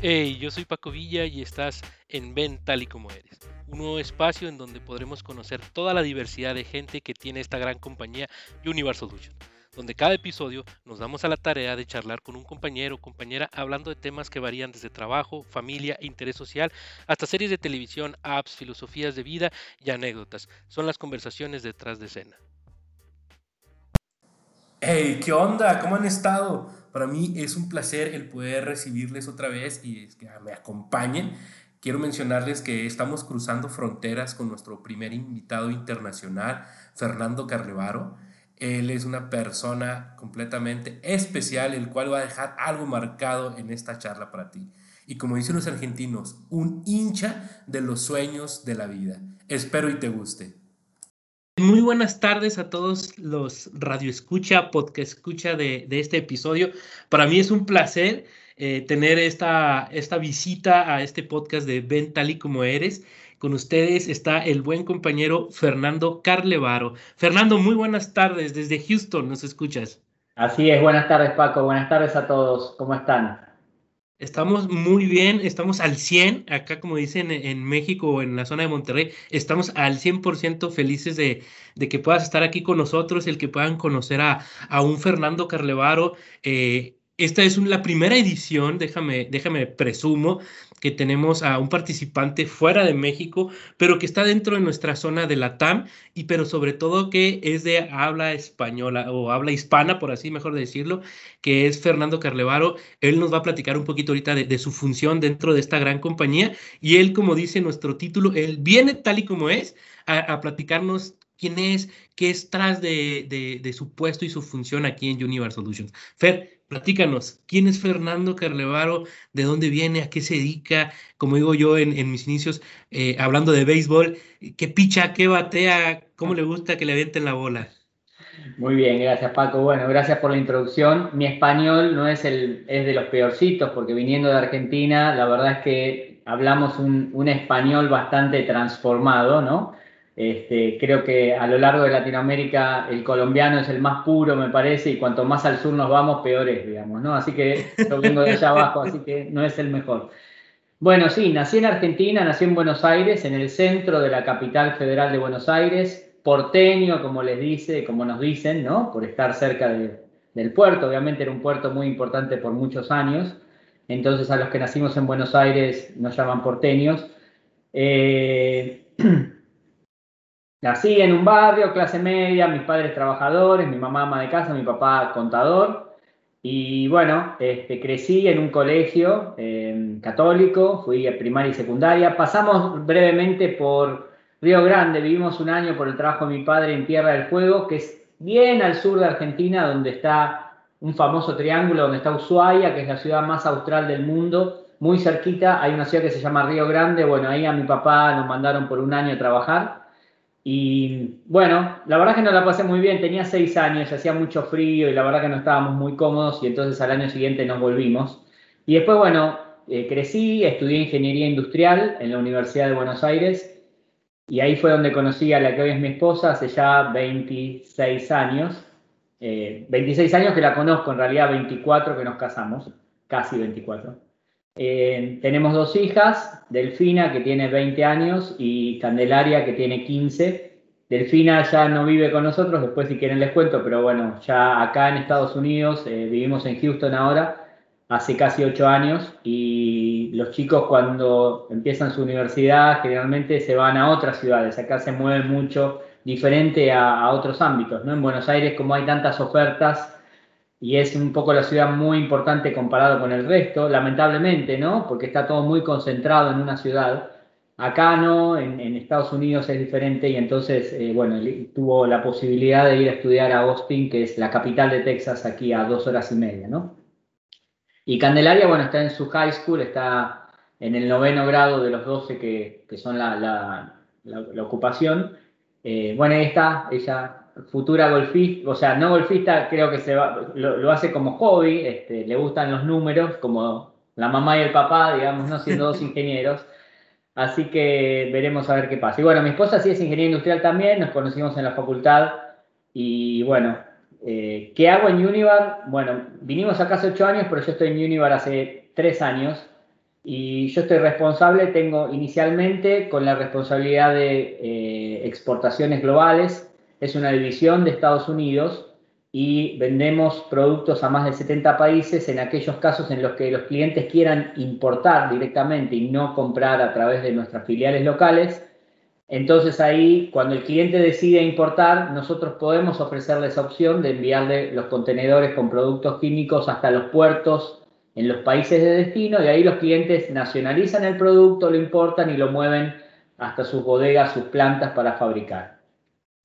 Hey, yo soy Paco Villa y estás en Ven tal y como eres, un nuevo espacio en donde podremos conocer toda la diversidad de gente que tiene esta gran compañía Universal Solutions, donde cada episodio nos damos a la tarea de charlar con un compañero o compañera hablando de temas que varían desde trabajo, familia, interés social, hasta series de televisión, apps, filosofías de vida y anécdotas. Son las conversaciones detrás de escena. Hey, ¿qué onda? ¿Cómo han estado? Para mí es un placer el poder recibirles otra vez y que me acompañen. Quiero mencionarles que estamos cruzando fronteras con nuestro primer invitado internacional, Fernando Carlevaro. Él es una persona completamente especial, el cual va a dejar algo marcado en esta charla para ti. Y como dicen los argentinos, un hincha de los sueños de la vida. Espero y te guste. Muy buenas tardes a todos los radio escucha, podcast escucha de, este episodio. Para mí es un placer eh, tener esta, esta visita a este podcast de Ven tal y como eres. Con ustedes está el buen compañero Fernando Carlevaro. Fernando, muy buenas tardes desde Houston, ¿nos escuchas? Así es, buenas tardes Paco, buenas tardes a todos, ¿cómo están? Estamos muy bien, estamos al 100, acá como dicen en México o en la zona de Monterrey, estamos al 100% felices de, de, que puedas estar aquí con nosotros, el que puedan conocer a, a un Fernando Carlevaro. Eh, esta es la primera edición, déjame, déjame presumo, que tenemos a un participante fuera de México, pero que está dentro de nuestra zona de la TAM, y pero sobre todo que es de habla española o habla hispana, por así mejor decirlo, que es Fernando Carlevaro. Él nos va a platicar un poquito ahorita de, su función dentro de esta gran compañía, y él, como dice nuestro título, él viene tal y como es a, a platicarnos quién es, qué es tras de, de, su puesto y su función aquí en Universal Solutions. Fer, Platícanos, ¿quién es Fernando Carlevaro? ¿De dónde viene? ¿A qué se dedica? Como digo yo en, mis inicios, eh, hablando de béisbol, ¿qué picha, qué batea? ¿Cómo le gusta que le avienten la bola? Muy bien, gracias Paco. Bueno, gracias por la introducción. Mi español no es, el, es de los peorcitos, porque viniendo de Argentina, la verdad es que hablamos un, un español bastante transformado, ¿no? Este, creo que a lo largo de Latinoamérica el colombiano es el más puro, me parece, y cuanto más al sur nos vamos, peor es, digamos, ¿no? Así que yo vengo de allá abajo, así que no es el mejor. Bueno, sí, nací en Argentina, nací en Buenos Aires, en el centro de la capital federal de Buenos Aires, porteño, como les dice, como nos dicen, ¿no? Por estar cerca del puerto, obviamente era un puerto muy importante por muchos años, entonces a los que nacimos en Buenos Aires nos llaman porteños. Eh, Nací en un barrio, clase media, mis padres trabajadores, mi mamá ama de casa, mi papá contador. Y bueno, este, crecí en un colegio em, católico, fui a primaria y secundaria. Pasamos brevemente por Río Grande, vivimos un año por el trabajo de mi padre en Tierra del Fuego, que es bien al sur de Argentina, donde está un famoso triángulo, donde está Ushuaia, que es la ciudad más austral del mundo. Muy cerquita hay una ciudad que se llama Río Grande. Bueno, ahí a mi papá nos mandaron por un año a trabajar. Y bueno, la verdad que no la pasé muy bien, tenía seis años, hacía mucho frío y la verdad que no estábamos muy cómodos y entonces al año siguiente nos volvimos. Y después, bueno, eh, crecí, estudié ingeniería industrial en la Universidad de Buenos Aires y ahí fue donde conocí a la que hoy es mi esposa hace ya 26 años. 26 eh, años que la conozco, en realidad 24 que nos casamos, casi 24. Eh, tenemos dos hijas, Delfina que tiene 20 años y Candelaria que tiene 15. Delfina ya no vive con nosotros, después si quieren les cuento, pero bueno, ya acá en Estados Unidos, eh, vivimos en Houston ahora, hace casi 8 años y los chicos cuando empiezan su universidad generalmente se van a otras ciudades, acá se mueven mucho diferente a, a otros ámbitos, ¿no? En Buenos Aires como hay tantas ofertas, y es un poco la ciudad muy importante comparado con el resto, lamentablemente, ¿no? Porque está todo muy concentrado en una ciudad. Acá no, en, Estados Unidos es diferente y entonces, eh, bueno, tuvo la posibilidad de ir a estudiar a Austin, que es la capital de Texas, aquí a dos horas y media, ¿no? Y Candelaria, bueno, está en su high school, está en el noveno grado de los 12 que, que son la, la, la, ocupación. Eh, bueno, ahí está, ella futura golfista, o sea, no golfista, creo que se va, lo, hace como hobby, este, le gustan los números, como la mamá y el papá, digamos, no siendo dos ingenieros. Así que veremos a ver qué pasa. Y bueno, mi esposa sí es ingeniera industrial también, nos conocimos en la facultad. Y bueno, eh, ¿qué hago en Univar? Bueno, vinimos acá hace ocho años, pero yo estoy en Univar hace tres años. y yo estoy responsable, tengo inicialmente con la responsabilidad de eh, exportaciones globales, es una división de Estados Unidos y vendemos productos a más de 70 países en aquellos casos en los que los clientes quieran importar directamente y no comprar a través de nuestras filiales locales. Entonces ahí, cuando el cliente decide importar, nosotros podemos ofrecerle esa opción de enviarle los contenedores con productos químicos hasta los puertos en los países de destino y ahí los clientes nacionalizan el producto, lo importan y lo mueven hasta sus bodegas, sus plantas para fabricar.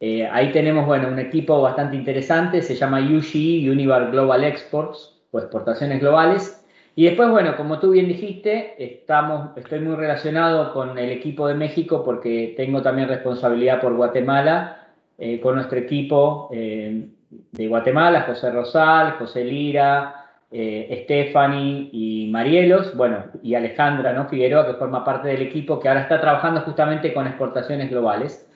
Eh, ahí tenemos, bueno, un equipo bastante interesante, se llama UGE, Univar Global Exports, o exportaciones globales. Y después, bueno, como tú bien dijiste, estamos, estoy muy relacionado con el equipo de México porque tengo también responsabilidad por Guatemala, eh, con nuestro equipo eh, de Guatemala, José Rosal, José Lira, eh, Stephanie y Marielos, bueno, y Alejandra ¿no? Figueroa, que forma parte del equipo que ahora está trabajando justamente con exportaciones globales,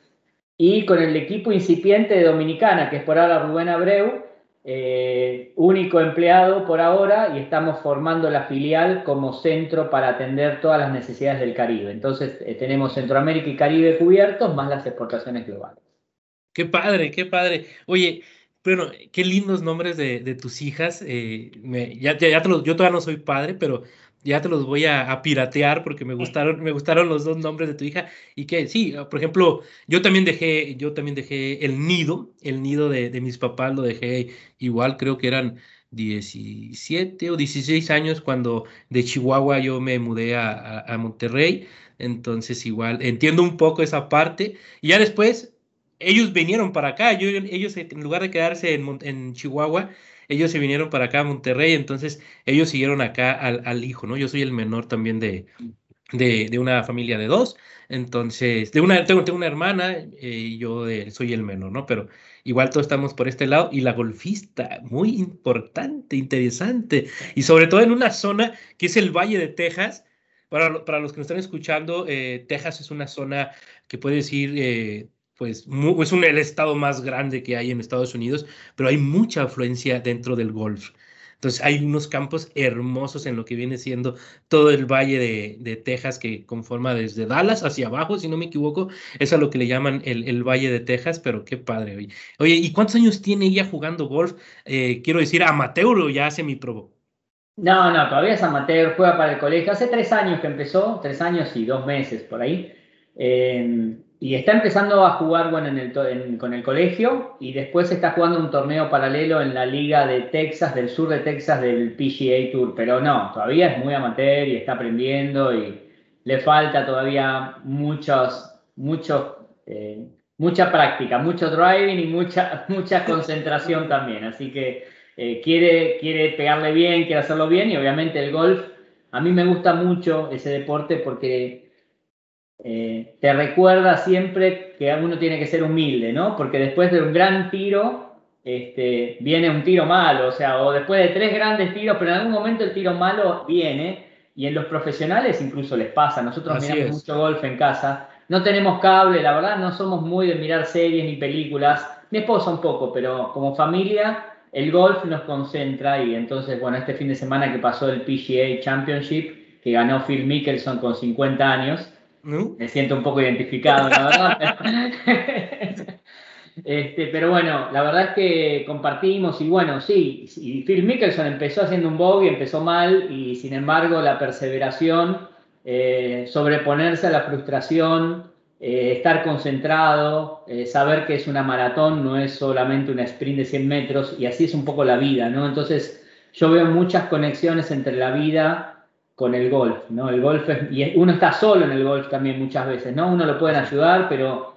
y con el equipo incipiente de Dominicana, que es por ahora Rubén Abreu, eh, único empleado por ahora, y estamos formando la filial como centro para atender todas las necesidades del Caribe. Entonces, eh, tenemos Centroamérica y Caribe cubiertos, más las exportaciones globales. Qué padre, qué padre. Oye, bueno, qué lindos nombres de, tus hijas. Eh, ya, ya, yo todavía no soy padre, pero ya te los voy a, piratear porque me gustaron, me gustaron los dos nombres de tu hija. Y que sí, por ejemplo, yo también dejé, yo también dejé el nido, el nido de, mis papás lo dejé igual, creo que eran 17 o 16 años cuando de Chihuahua yo me mudé a, a Monterrey. Entonces igual entiendo un poco esa parte. Y ya después ellos vinieron para acá, ellos en lugar de quedarse en, Chihuahua, ellos se vinieron para acá a Monterrey, entonces ellos siguieron acá al, hijo, ¿no? Yo soy el menor también de, de, una familia de dos, entonces, de una, tengo, tengo una hermana eh, y yo soy el menor, ¿no? Pero igual todos estamos por este lado y la golfista, muy importante, interesante, y sobre todo en una zona que es el Valle de Texas. Para, para los que nos están escuchando, eh, Texas es una zona que puede decir eh, pues es un, el estado más grande que hay en Estados Unidos, pero hay mucha afluencia dentro del golf. Entonces hay unos campos hermosos en lo que viene siendo todo el valle de, Texas que conforma desde Dallas hacia abajo, si no me equivoco, es a lo que le llaman el, valle de Texas, pero qué padre. Oye, ¿y cuántos años tiene ella jugando golf? Eh, quiero decir, amateur o ya semi-pro. No, no, todavía es amateur, juega para el colegio. Hace tres años que empezó, tres años y dos meses por ahí. Eh, y está empezando a jugar bueno, en el, con el colegio y después está jugando un torneo paralelo en la liga de Texas, del sur de Texas, del PGA Tour. Pero no, todavía es muy amateur y está aprendiendo y le falta todavía muchos, muchos, eh, mucha práctica, mucho driving y mucha, mucha concentración también. Así que eh, quiere, quiere pegarle bien, quiere hacerlo bien y obviamente el golf, a mí me gusta mucho ese deporte porque eh, te recuerda siempre que uno tiene que ser humilde, ¿no? Porque después de un gran tiro, este, viene un tiro malo, o sea, o después de tres grandes tiros, pero en algún momento el tiro malo viene, y en los profesionales incluso les pasa, nosotros miramos mucho golf en casa, no tenemos cable, la verdad no somos muy de mirar series ni películas, mi esposa un poco, pero como familia el golf nos concentra y entonces, bueno, este fin de semana que pasó el PGA Championship, que ganó Phil Mickelson con 50 años, me siento un poco identificado, la verdad. este, pero bueno, la verdad es que compartimos y bueno, sí, Phil Mickelson empezó haciendo un bogey, empezó mal y sin embargo la perseveración, eh, sobreponerse a la frustración, eh, estar concentrado, eh, saber que es una maratón, no es solamente una sprint de 100 metros y así es un poco la vida, ¿no? Entonces yo veo muchas conexiones entre la vida con el golf, ¿no? El golf es, y uno está solo en el golf también muchas veces, ¿no? Uno lo pueden ayudar, pero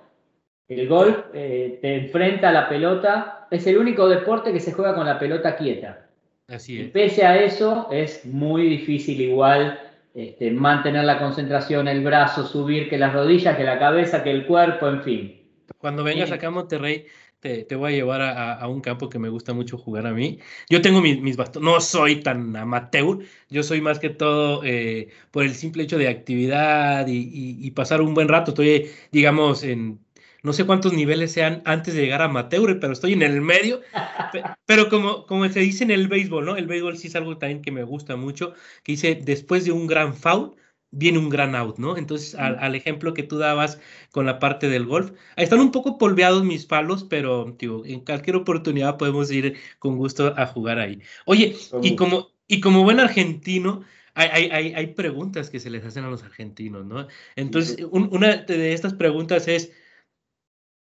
el golf eh, te enfrenta a la pelota, es el único deporte que se juega con la pelota quieta. Así es. Y pese a eso, es muy difícil igual este, mantener la concentración, el brazo, subir, que las rodillas, que la cabeza, que el cuerpo, en fin. Cuando vengas acá a Monterrey, te, voy a llevar a, un campo que me gusta mucho jugar a mí. Yo tengo mis, mis bastones, no soy tan amateur, yo soy más que todo eh, por el simple hecho de actividad y, pasar un buen rato. Estoy, digamos, en no sé cuántos niveles sean antes de llegar a amateur, pero estoy en el medio. pero como, como se dice en el béisbol, ¿no? El béisbol sí es algo también que me gusta mucho, que dice, después de un gran foul, viene un gran out, ¿no? Entonces, al, ejemplo que tú dabas con la parte del golf, ahí están un poco polveados mis palos, pero tío, en cualquier oportunidad podemos ir con gusto a jugar ahí. Oye, y como, y como buen argentino, hay, hay, hay, preguntas que se les hacen a los argentinos, ¿no? Entonces, una de estas preguntas es,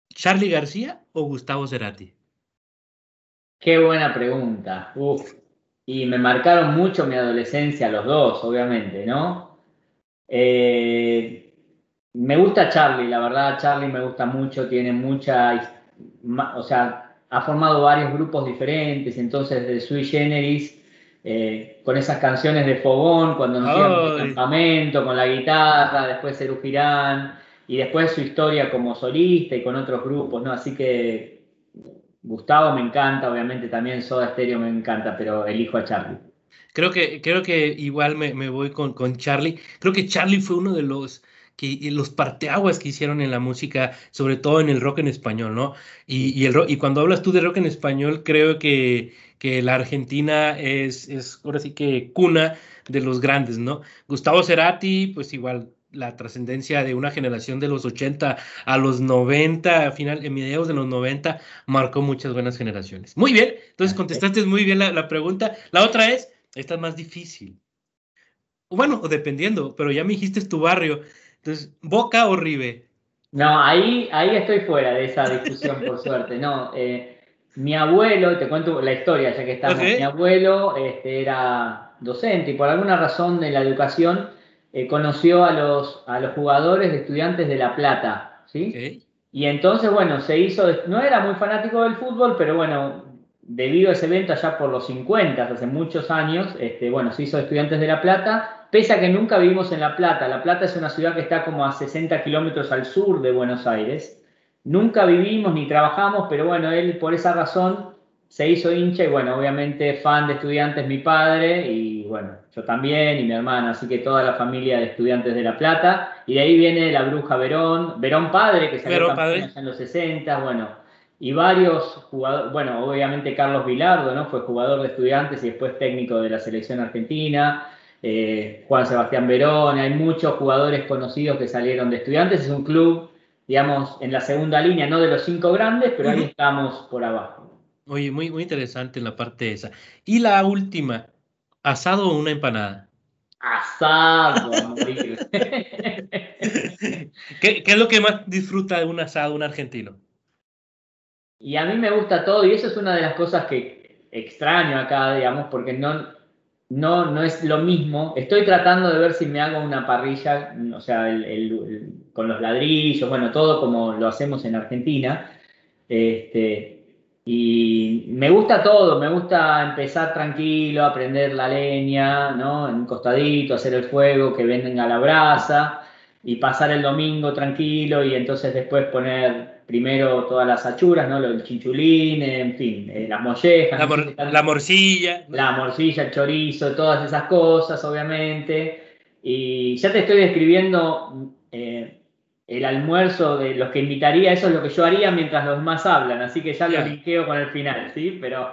¿Charlie García o Gustavo Cerati? Qué buena pregunta. Uf. Y me marcaron mucho mi adolescencia los dos, obviamente, ¿no? Eh, me gusta Charlie, la verdad, Charlie me gusta mucho, tiene mucha, o sea, ha formado varios grupos diferentes, entonces de Sui Generis, eh, con esas canciones de Fogón, cuando nos campamento, con la guitarra, después Cerú Girán, y después su historia como solista y con otros grupos, ¿no? Así que Gustavo me encanta, obviamente también Soda Stereo me encanta, pero elijo a Charlie. Creo que, creo que igual me, me voy con, con, Charlie. Creo que Charlie fue uno de los, que, los parteaguas que hicieron en la música, sobre todo en el rock en español, ¿no? Y, y, el y cuando hablas tú de rock en español, creo que, que la Argentina es, es ahora sí que cuna de los grandes, ¿no? Gustavo Cerati, pues igual la trascendencia de una generación de los 80 a los 90, a final, en mediados de los 90, marcó muchas buenas generaciones. Muy bien, entonces contestaste muy bien la, la pregunta. La otra es, esta es más difícil. Bueno, dependiendo, pero ya me dijiste tu barrio. Entonces, ¿Boca o Ribe? No, ahí, ahí estoy fuera de esa discusión, por suerte. No, eh, mi abuelo, te cuento la historia ya que estamos, mi abuelo este, era docente y por alguna razón de la educación eh, conoció a los, a los jugadores de estudiantes de La Plata, ¿sí? Y entonces, bueno, se hizo, no era muy fanático del fútbol, pero bueno, debido a ese evento allá por los 50, hace muchos años, este, bueno, se hizo Estudiantes de La Plata, pese a que nunca vivimos en La Plata. La Plata es una ciudad que está como a 60 kilómetros al sur de Buenos Aires. Nunca vivimos ni trabajamos, pero bueno, él por esa razón se hizo hincha y bueno, obviamente fan de estudiantes mi padre y bueno, yo también y mi hermana, así que toda la familia de estudiantes de La Plata. Y de ahí viene la bruja Verón, Verón padre, que salió en los 60, bueno, y varios jugadores, bueno, obviamente Carlos Vilardo, ¿no? Fue jugador de estudiantes y después técnico de la selección argentina. Eh, Juan Sebastián Verón, hay muchos jugadores conocidos que salieron de estudiantes. Es un club, digamos, en la segunda línea, no de los cinco grandes, pero ahí estamos por abajo. Oye, muy, muy interesante en la parte esa. Y la última, ¿asado o una empanada? Asado, ¿Qué, ¿Qué es lo que más disfruta de un asado un argentino? Y a mí me gusta todo y eso es una de las cosas que extraño acá, digamos, porque no, no, no es lo mismo. Estoy tratando de ver si me hago una parrilla, o sea, con los ladrillos, bueno, todo como lo hacemos en Argentina. Este, y me gusta todo, me gusta empezar tranquilo, aprender la leña, ¿no? En un costadito, hacer el fuego, que venga la brasa y pasar el domingo tranquilo y entonces después poner primero todas las achuras, ¿no? El chinchulín, en fin, eh, las mollejas. La, morcilla. La morcilla, el chorizo, todas esas cosas, obviamente. Y ya te estoy describiendo eh, el almuerzo de los que invitaría, eso es lo que yo haría mientras los más hablan, así que ya lo linkeo con el final, ¿sí? Pero...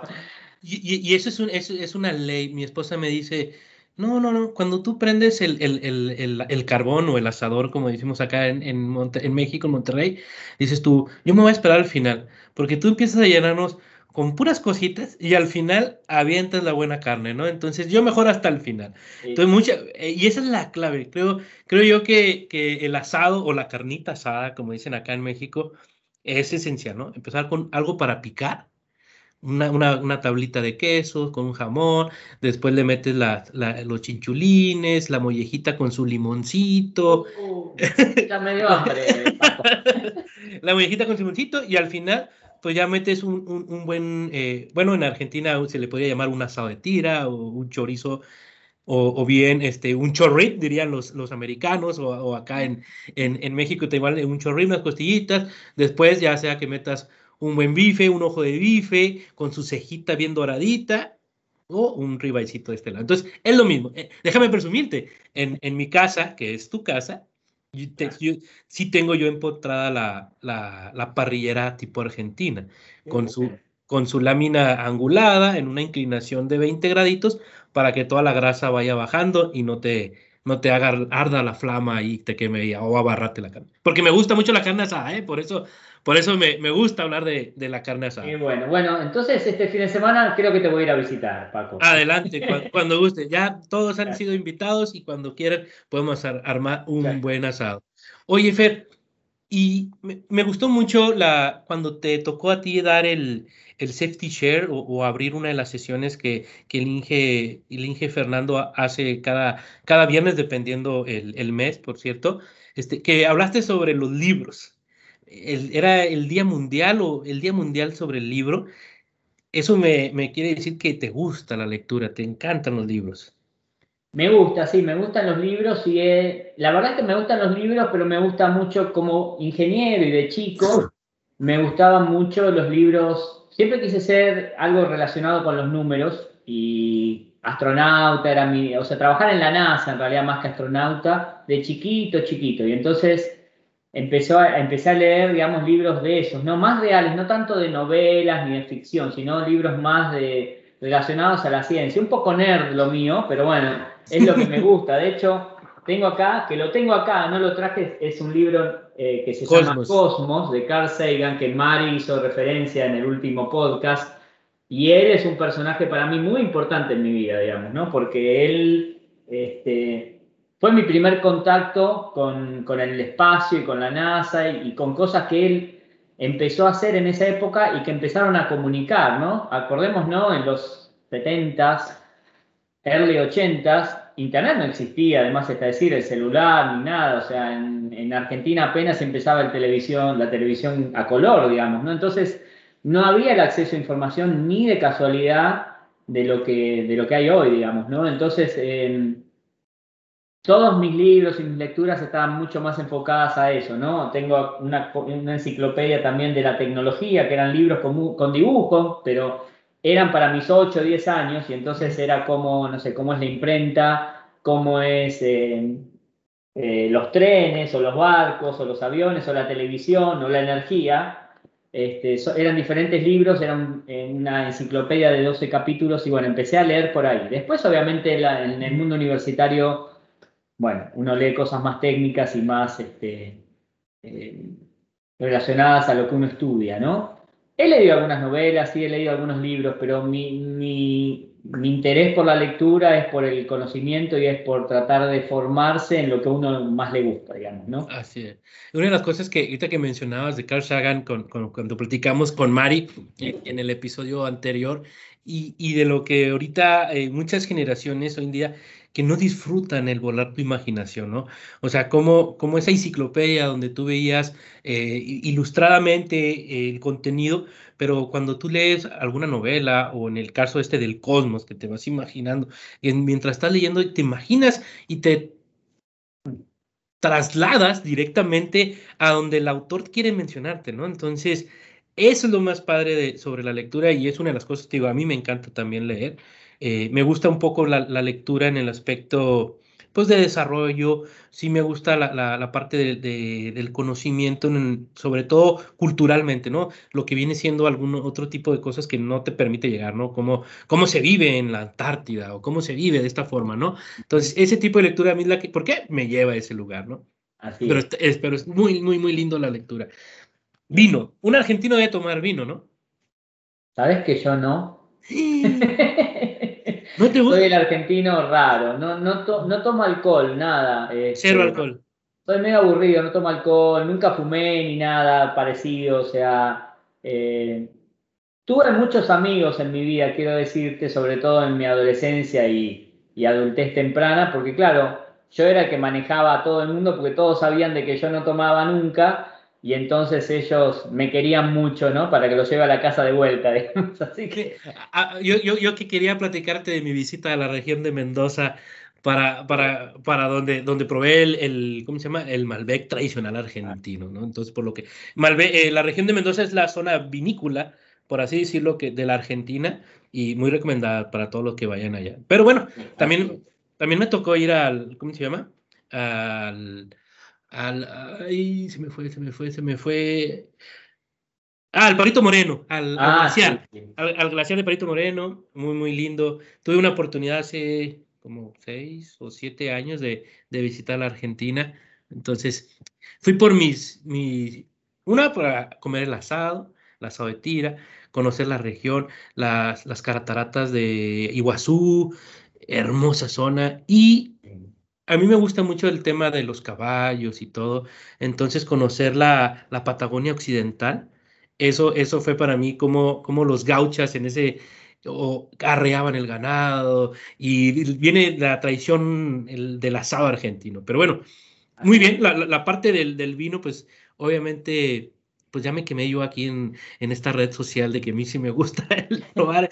Y, eso es, es una ley. Mi esposa me dice, no, no, no. Cuando tú prendes el, el, carbón o el asador, como decimos acá en, en, México, en Monterrey, dices tú, yo me voy a esperar al final, porque tú empiezas a llenarnos con puras cositas y al final avientas la buena carne, ¿no? Entonces yo mejor hasta el final. Entonces, mucha, eh, y esa es la clave. Creo, creo yo que, que el asado o la carnita asada, como dicen acá en México, es esencial, ¿no? Empezar con algo para picar una, tablita de queso con un jamón, después le metes los chinchulines, la mollejita con su limoncito. Uh, ya me dio hambre. la mollejita con su limoncito y al final pues ya metes un, buen, eh, bueno, en Argentina se le podría llamar un asado de tira o un chorizo o, bien este, un chorrit, dirían los, los americanos, o, acá en, en, en México te igual un chorrit, unas costillitas, después ya sea que metas un buen bife, un ojo de bife, con su cejita bien doradita, o un ribaicito de este lado. Entonces, es lo mismo. Eh, déjame presumirte, en, en mi casa, que es tu casa, sí tengo yo empotrada la, la, la, parrillera tipo argentina, con su, con su lámina angulada en una inclinación de 20 graditos para que toda la grasa vaya bajando y no te, no te haga arda la flama y te queme o abarrate la carne. Porque me gusta mucho la carne asada, ¿eh? por eso, por eso me, me gusta hablar de, de, la carne asada. Y bueno, bueno, entonces este fin de semana creo que te voy a ir a visitar, Paco. Adelante, cuando, guste. Ya todos han sido invitados y cuando quieran podemos armar un buen asado. Oye, Fer, y me, me, gustó mucho la, cuando te tocó a ti dar el, el safety share o, abrir una de las sesiones que, que el, Inge, el Inge Fernando hace cada, cada viernes, dependiendo el, el mes, por cierto, este, que hablaste sobre los libros. El, era el Día Mundial o el Día Mundial sobre el libro. Eso me, me quiere decir que te gusta la lectura, te encantan los libros. Me gusta, sí, me gustan los libros y la verdad es que me gustan los libros, pero me gusta mucho como ingeniero y de chico, me gustaban mucho los libros siempre quise ser algo relacionado con los números y astronauta era mi, o sea, trabajar en la NASA en realidad más que astronauta, de chiquito, chiquito. Y entonces empezó a, empecé a leer, digamos, libros de esos, no más reales, no tanto de novelas ni de ficción, sino libros más de, relacionados a la ciencia. Un poco nerd lo mío, pero bueno, es lo que me gusta. De hecho, tengo acá, que lo tengo acá, no lo traje, es un libro eh, que se llama Cosmos, de Carl Sagan, que Mari hizo referencia en el último podcast. Y él es un personaje para mí muy importante en mi vida, digamos, ¿no? Porque él este, fue mi primer contacto con, con, el espacio y con la NASA y, y con cosas que él empezó a hacer en esa época y que empezaron a comunicar, ¿no? Acordemos, ¿no? En los 70s, early 80s, Internet no existía, además está decir, el celular ni nada, o sea, en, Argentina apenas empezaba el televisión, la televisión a color, digamos, ¿no? Entonces, no había el acceso a información ni de casualidad de lo que, de lo que hay hoy, digamos, ¿no? Entonces, em, todos mis libros y mis lecturas estaban mucho más enfocadas a eso, ¿no? Tengo una, enciclopedia también de la tecnología, que eran libros con, con dibujos, pero eran para mis 8 o 10 años y entonces era como, no sé, cómo es la imprenta, cómo es eh, eh, los trenes o los barcos o los aviones o la televisión o la energía. Este, eran diferentes libros, eran una enciclopedia de 12 capítulos y bueno, empecé a leer por ahí. Después obviamente en el mundo universitario, bueno, uno lee cosas más técnicas y más este, eh, relacionadas a lo que uno estudia, ¿no? He leído algunas novelas, sí, he leído algunos libros, pero mi, interés por la lectura es por el conocimiento y es por tratar de formarse en lo que a uno más le gusta, digamos, ¿no? Así es. Una de las cosas que ahorita que mencionabas de Carl Sagan con, cuando platicamos con Mari en, el episodio anterior y, y, de lo que ahorita eh, muchas generaciones hoy en día que no disfrutan el volar tu imaginación, ¿no? O sea, como, como esa enciclopedia donde tú veías eh, ilustradamente el contenido, pero cuando tú lees alguna novela o en el caso este del cosmos, que te vas imaginando, y mientras estás leyendo te imaginas y te trasladas directamente a donde el autor quiere mencionarte, ¿no? Entonces, eso es lo más padre sobre la lectura y es una de las cosas que digo, a mí me encanta también leer. Eh, me gusta un poco la, lectura en el aspecto pues de desarrollo, sí me gusta la, parte del conocimiento, sobre todo culturalmente, ¿no? Lo que viene siendo algún otro tipo de cosas que no te permite llegar, ¿no? Como cómo se vive en la Antártida o cómo se vive de esta forma, ¿no? Entonces, ese tipo de lectura a mí la que, ¿por qué? Me lleva a ese lugar, ¿no? Así pero, es, pero es muy, muy, muy lindo la lectura. Vino, un argentino debe tomar vino, ¿no? ¿Sabes que yo no? Soy el argentino raro, no, no, no tomo alcohol, nada. Este, Cero alcohol. Soy medio aburrido, no tomo alcohol, nunca fumé ni nada parecido, o sea, eh, tuve muchos amigos en mi vida, quiero decirte, sobre todo en mi adolescencia y, y adultez temprana, porque claro, yo era el que manejaba a todo el mundo porque todos sabían de que yo no tomaba nunca y entonces ellos me querían mucho, ¿no? Para que lo lleve a la casa de vuelta, Así que... Yo, yo, yo que quería platicarte de mi visita a la región de Mendoza, para, para, para donde, donde probé el, el, ¿cómo se llama? El Malbec tradicional argentino, ¿no? Entonces, por lo que... Malbec, eh, la región de Mendoza es la zona vinícola, por así decirlo, que de la Argentina, y muy recomendada para todos los que vayan allá. Pero bueno, también, también me tocó ir al, ¿cómo se llama? Al al, ay, se me fue, se me fue, se me fue. Ah, al Parito Moreno, al, Ah, glaciar, sí, sí. al, al glaciar de Parito Moreno, muy, muy lindo. Tuve una oportunidad hace como seis o siete años de, de visitar la Argentina. Entonces, fui por mis, mis, una para comer el asado, el asado de tira, conocer la región, las, las cataratas de Iguazú, hermosa zona, y a mí me gusta mucho el tema de los caballos y todo, entonces conocer la, la Patagonia Occidental, eso, eso fue para mí como, como los gauchas en ese, o arreaban el ganado, y viene la tradición el, del asado argentino. Pero bueno, muy bien, la, la, la parte del, del, vino, pues obviamente pues ya me quemé yo aquí en, en, esta red social de que a mí sí me gusta probar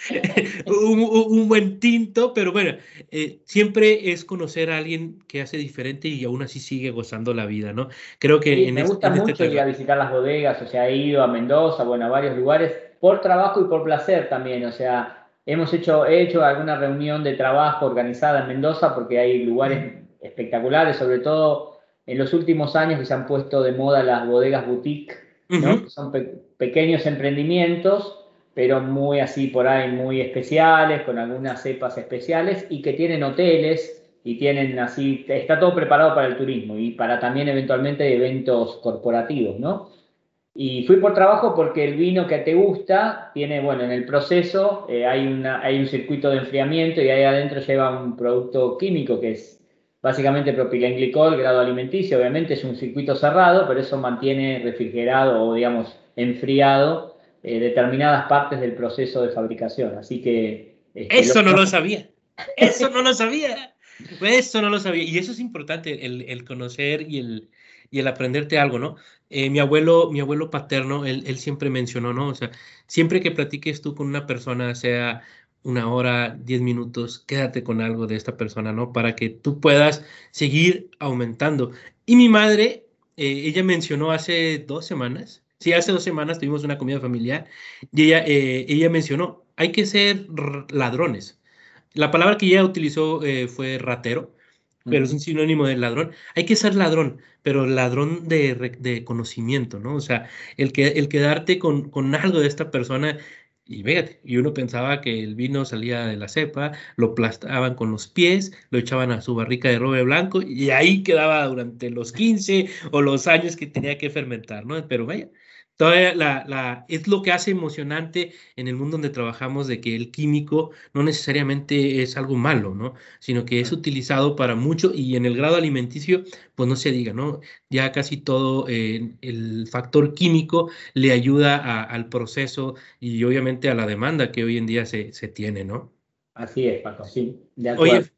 un, un, buen tinto, pero bueno, eh, siempre es conocer a alguien que hace diferente y aún así sigue gozando la vida, ¿no? Creo que sí, en me este, gusta en mucho este ir a visitar las bodegas, o sea, he ido a Mendoza, bueno, a varios lugares, por trabajo y por placer también, o sea, hemos hecho, he hecho alguna reunión de trabajo organizada en Mendoza porque hay lugares espectaculares, sobre todo en los últimos años que se han puesto de moda las bodegas boutique. Uh -huh. Son pe pequeños emprendimientos, pero muy así por ahí, muy especiales, con algunas cepas especiales y que tienen hoteles y tienen así, está todo preparado para el turismo y para también eventualmente eventos corporativos, ¿no? Y fui por trabajo porque el vino que te gusta tiene, bueno, en el proceso eh, hay, una, hay un circuito de enfriamiento y ahí adentro lleva un producto químico que es básicamente propilenglicol, grado alimenticio, obviamente es un circuito cerrado, pero eso mantiene refrigerado o, digamos, enfriado eh, determinadas partes del proceso de fabricación. Así que... Este, eso lo... no lo sabía. Eso no lo sabía. Eso no lo sabía. Y eso es importante, el, el conocer y el, y el aprenderte algo, ¿no? Eh, mi abuelo, mi abuelo paterno, él, él siempre mencionó, ¿no? O sea, siempre que platiques tú con una persona, sea una hora, diez minutos, quédate con algo de esta persona, ¿no? Para que tú puedas seguir aumentando. Y mi madre, eh, ella mencionó hace dos semanas, sí, hace dos semanas tuvimos una comida familiar, y ella, eh, ella mencionó, hay que ser ladrones. La palabra que ella utilizó eh, fue ratero, pero es un sinónimo de ladrón. Hay que ser ladrón, pero ladrón de, de conocimiento, ¿no? O sea, el, que, el quedarte con, con algo de esta persona y fíjate, y uno pensaba que el vino salía de la cepa, lo aplastaban con los pies, lo echaban a su barrica de roble blanco y ahí quedaba durante los 15 o los años que tenía que fermentar, ¿no? Pero vaya, todavía la, la, es lo que hace emocionante en el mundo donde trabajamos de que el químico no necesariamente es algo malo, ¿no? Sino que es utilizado para mucho y en el grado alimenticio, pues no se diga, ¿no? Ya casi todo eh, el factor químico le ayuda a, al proceso y obviamente a la demanda que hoy en día se, se tiene, ¿no? Así es, Paco, sí, de acuerdo. Oye,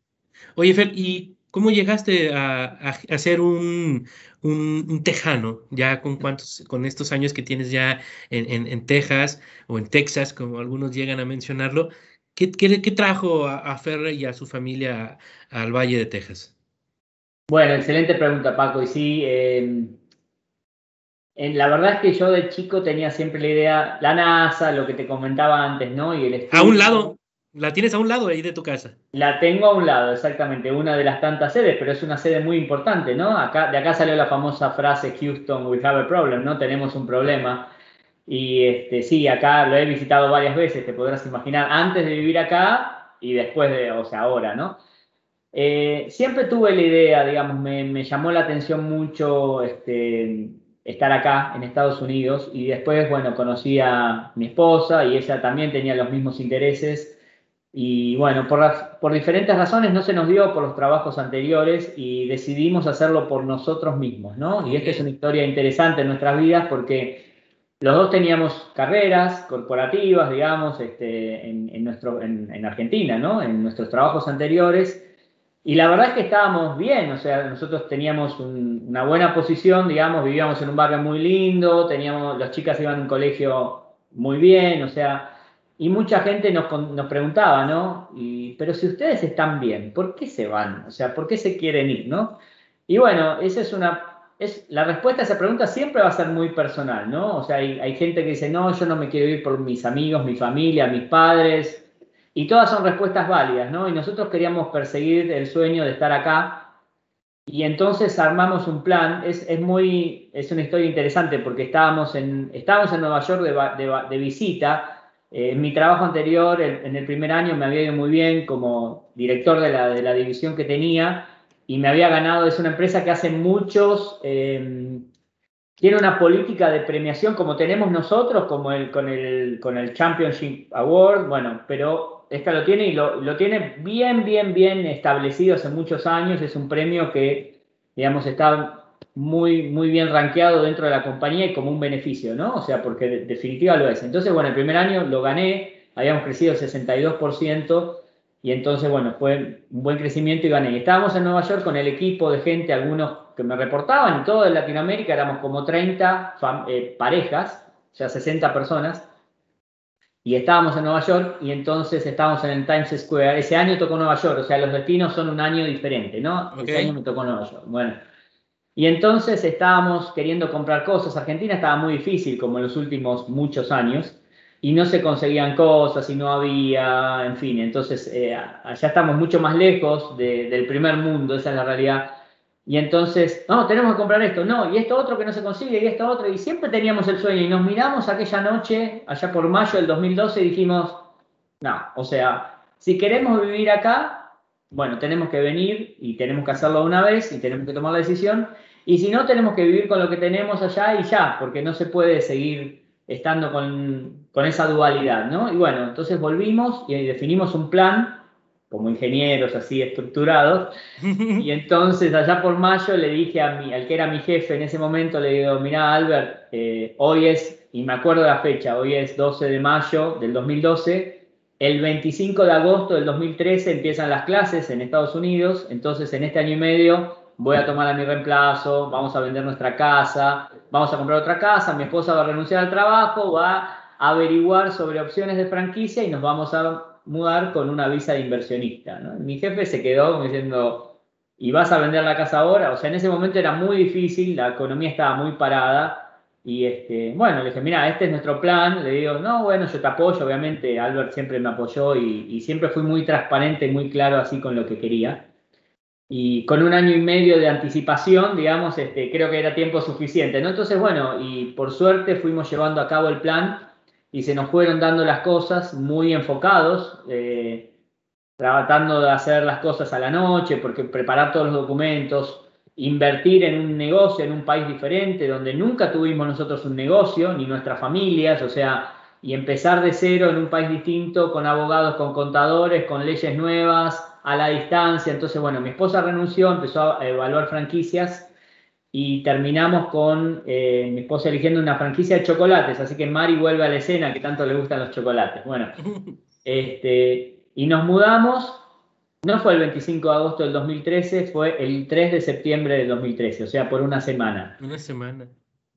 oye Fer, ¿y ¿Cómo llegaste a, a, a ser un, un, un, tejano, ya con cuántos, con estos años que tienes ya en, en, en Texas o en Texas, como algunos llegan a mencionarlo? ¿Qué, qué, qué trajo a, a, Ferre y a su familia al Valle de Texas? Bueno, excelente pregunta, Paco. Y sí, eh, en, la verdad es que yo de chico tenía siempre la idea, la NASA, lo que te comentaba antes, ¿no? Y el estudio, a un lado, la tienes a un lado ahí de tu casa. La tengo a un lado, exactamente, una de las tantas sedes, pero es una sede muy importante, ¿no? Acá, de acá salió la famosa frase Houston, we have a problem, ¿no? Tenemos un problema. Y este, sí, acá lo he visitado varias veces, te podrás imaginar, antes de vivir acá y después de, o sea, ahora, ¿no? Eh, siempre tuve la idea, digamos, me, llamó la atención mucho este, estar acá en Estados Unidos y después, bueno, conocí a mi esposa y ella también tenía los mismos intereses y bueno, por, las, por diferentes razones no se nos dio por los trabajos anteriores y decidimos hacerlo por nosotros mismos, ¿no? Y esta es una historia interesante en nuestras vidas porque los dos teníamos carreras corporativas, digamos, este, en, en, nuestro, en, en Argentina, ¿no? En nuestros trabajos anteriores. Y la verdad es que estábamos bien, o sea, nosotros teníamos un, una buena posición, digamos, vivíamos en un barrio muy lindo, teníamos, las chicas iban a un colegio muy bien, o sea, y mucha gente nos, nos preguntaba, ¿no? Y, pero si ustedes están bien, ¿por qué se van? O sea, ¿por qué se quieren ir, no? Y bueno, esa es una, es, la respuesta a esa pregunta siempre va a ser muy personal, ¿no? O sea, hay, hay gente que dice, no, yo no me quiero ir por mis amigos, mi familia, mis padres, y todas son respuestas válidas, ¿no? Y nosotros queríamos perseguir el sueño de estar acá y entonces armamos un plan, es, es, muy, es una historia interesante porque estábamos en, estábamos en Nueva York de, de, visita. Eh, en mi trabajo anterior, en el primer año, me había ido muy bien como director de la, de la división que tenía y me había ganado, es una empresa que hace muchos, eh, tiene una política de premiación como tenemos nosotros, como el, con, el, con el Championship Award, bueno, pero esta lo tiene y lo, tiene bien, bien, bien establecido hace muchos años. Es un premio que, digamos, está muy, muy bien rankeado dentro de la compañía y como un beneficio, ¿no? O sea, porque de, definitiva lo es. Entonces, bueno, el primer año lo gané, habíamos crecido 62% y entonces, bueno, fue un buen crecimiento y gané. Estábamos en Nueva York con el equipo de gente, algunos que me reportaban, y todo en Latinoamérica éramos como 30 eh, parejas, o sea, 60 personas y estábamos en Nueva York y entonces estábamos en el Times Square. Ese año tocó Nueva York, o sea, los destinos son un año diferente, ¿no? Ese año me tocó Nueva York. Bueno, y entonces estábamos queriendo comprar cosas. Argentina estaba muy difícil, como en los últimos muchos años, y no se conseguían cosas y no había, en fin, entonces eh, allá estamos mucho más lejos del primer mundo, esa es la realidad. Y entonces, no, tenemos que comprar esto, no, y esto otro que no se consigue, y esto otro, y siempre teníamos el sueño, y nos miramos aquella noche, allá por mayo del 2012, y dijimos, no, o sea, si queremos vivir acá, bueno, tenemos que venir y tenemos que hacerlo una vez y tenemos que tomar la decisión, y si no, tenemos que vivir con lo que tenemos allá y ya, porque no se puede seguir estando con, con esa dualidad, ¿no? Y bueno, entonces volvimos y definimos un plan como ingenieros así estructurados. Y entonces allá por mayo le dije a mi, al que era mi jefe en ese momento, le digo, mira Albert, eh, hoy es, y me acuerdo de la fecha, hoy es 12 de mayo del 2012, el 25 de agosto del 2013 empiezan las clases en Estados Unidos, entonces en este año y medio voy a tomar a mi reemplazo, vamos a vender nuestra casa, vamos a comprar otra casa, mi esposa va a renunciar al trabajo, va a averiguar sobre opciones de franquicia y nos vamos a mudar con una visa de inversionista. Mi jefe se quedó diciendo, ¿y vas a vender la casa ahora? O sea, en ese momento era muy difícil, la economía estaba muy parada. Y este, bueno, le dije, mira, este es nuestro plan. Le digo, no, bueno, yo te apoyo, obviamente. Albert siempre me apoyó y, siempre fui muy transparente, muy claro así con lo que quería. Y con un año y medio de anticipación, digamos, este, creo que era tiempo suficiente. ¿no? Entonces, bueno, y por suerte fuimos llevando a cabo el plan y se nos fueron dando las cosas muy enfocados, eh, tratando de hacer las cosas a la noche, porque preparar todos los documentos, invertir en un negocio en un país diferente, donde nunca tuvimos nosotros un negocio, ni nuestras familias, o sea, y empezar de cero en un país distinto, con abogados, con contadores, con leyes nuevas, a la distancia. Entonces, bueno, mi esposa renunció, empezó a evaluar franquicias y terminamos con eh, mi esposa eligiendo una franquicia de chocolates, así que Mari vuelve a la escena que tanto le gustan los chocolates. Bueno, este, y nos mudamos, no fue el 25 de agosto del 2013, fue el 3 de septiembre del 2013, o sea, por una semana. Una semana.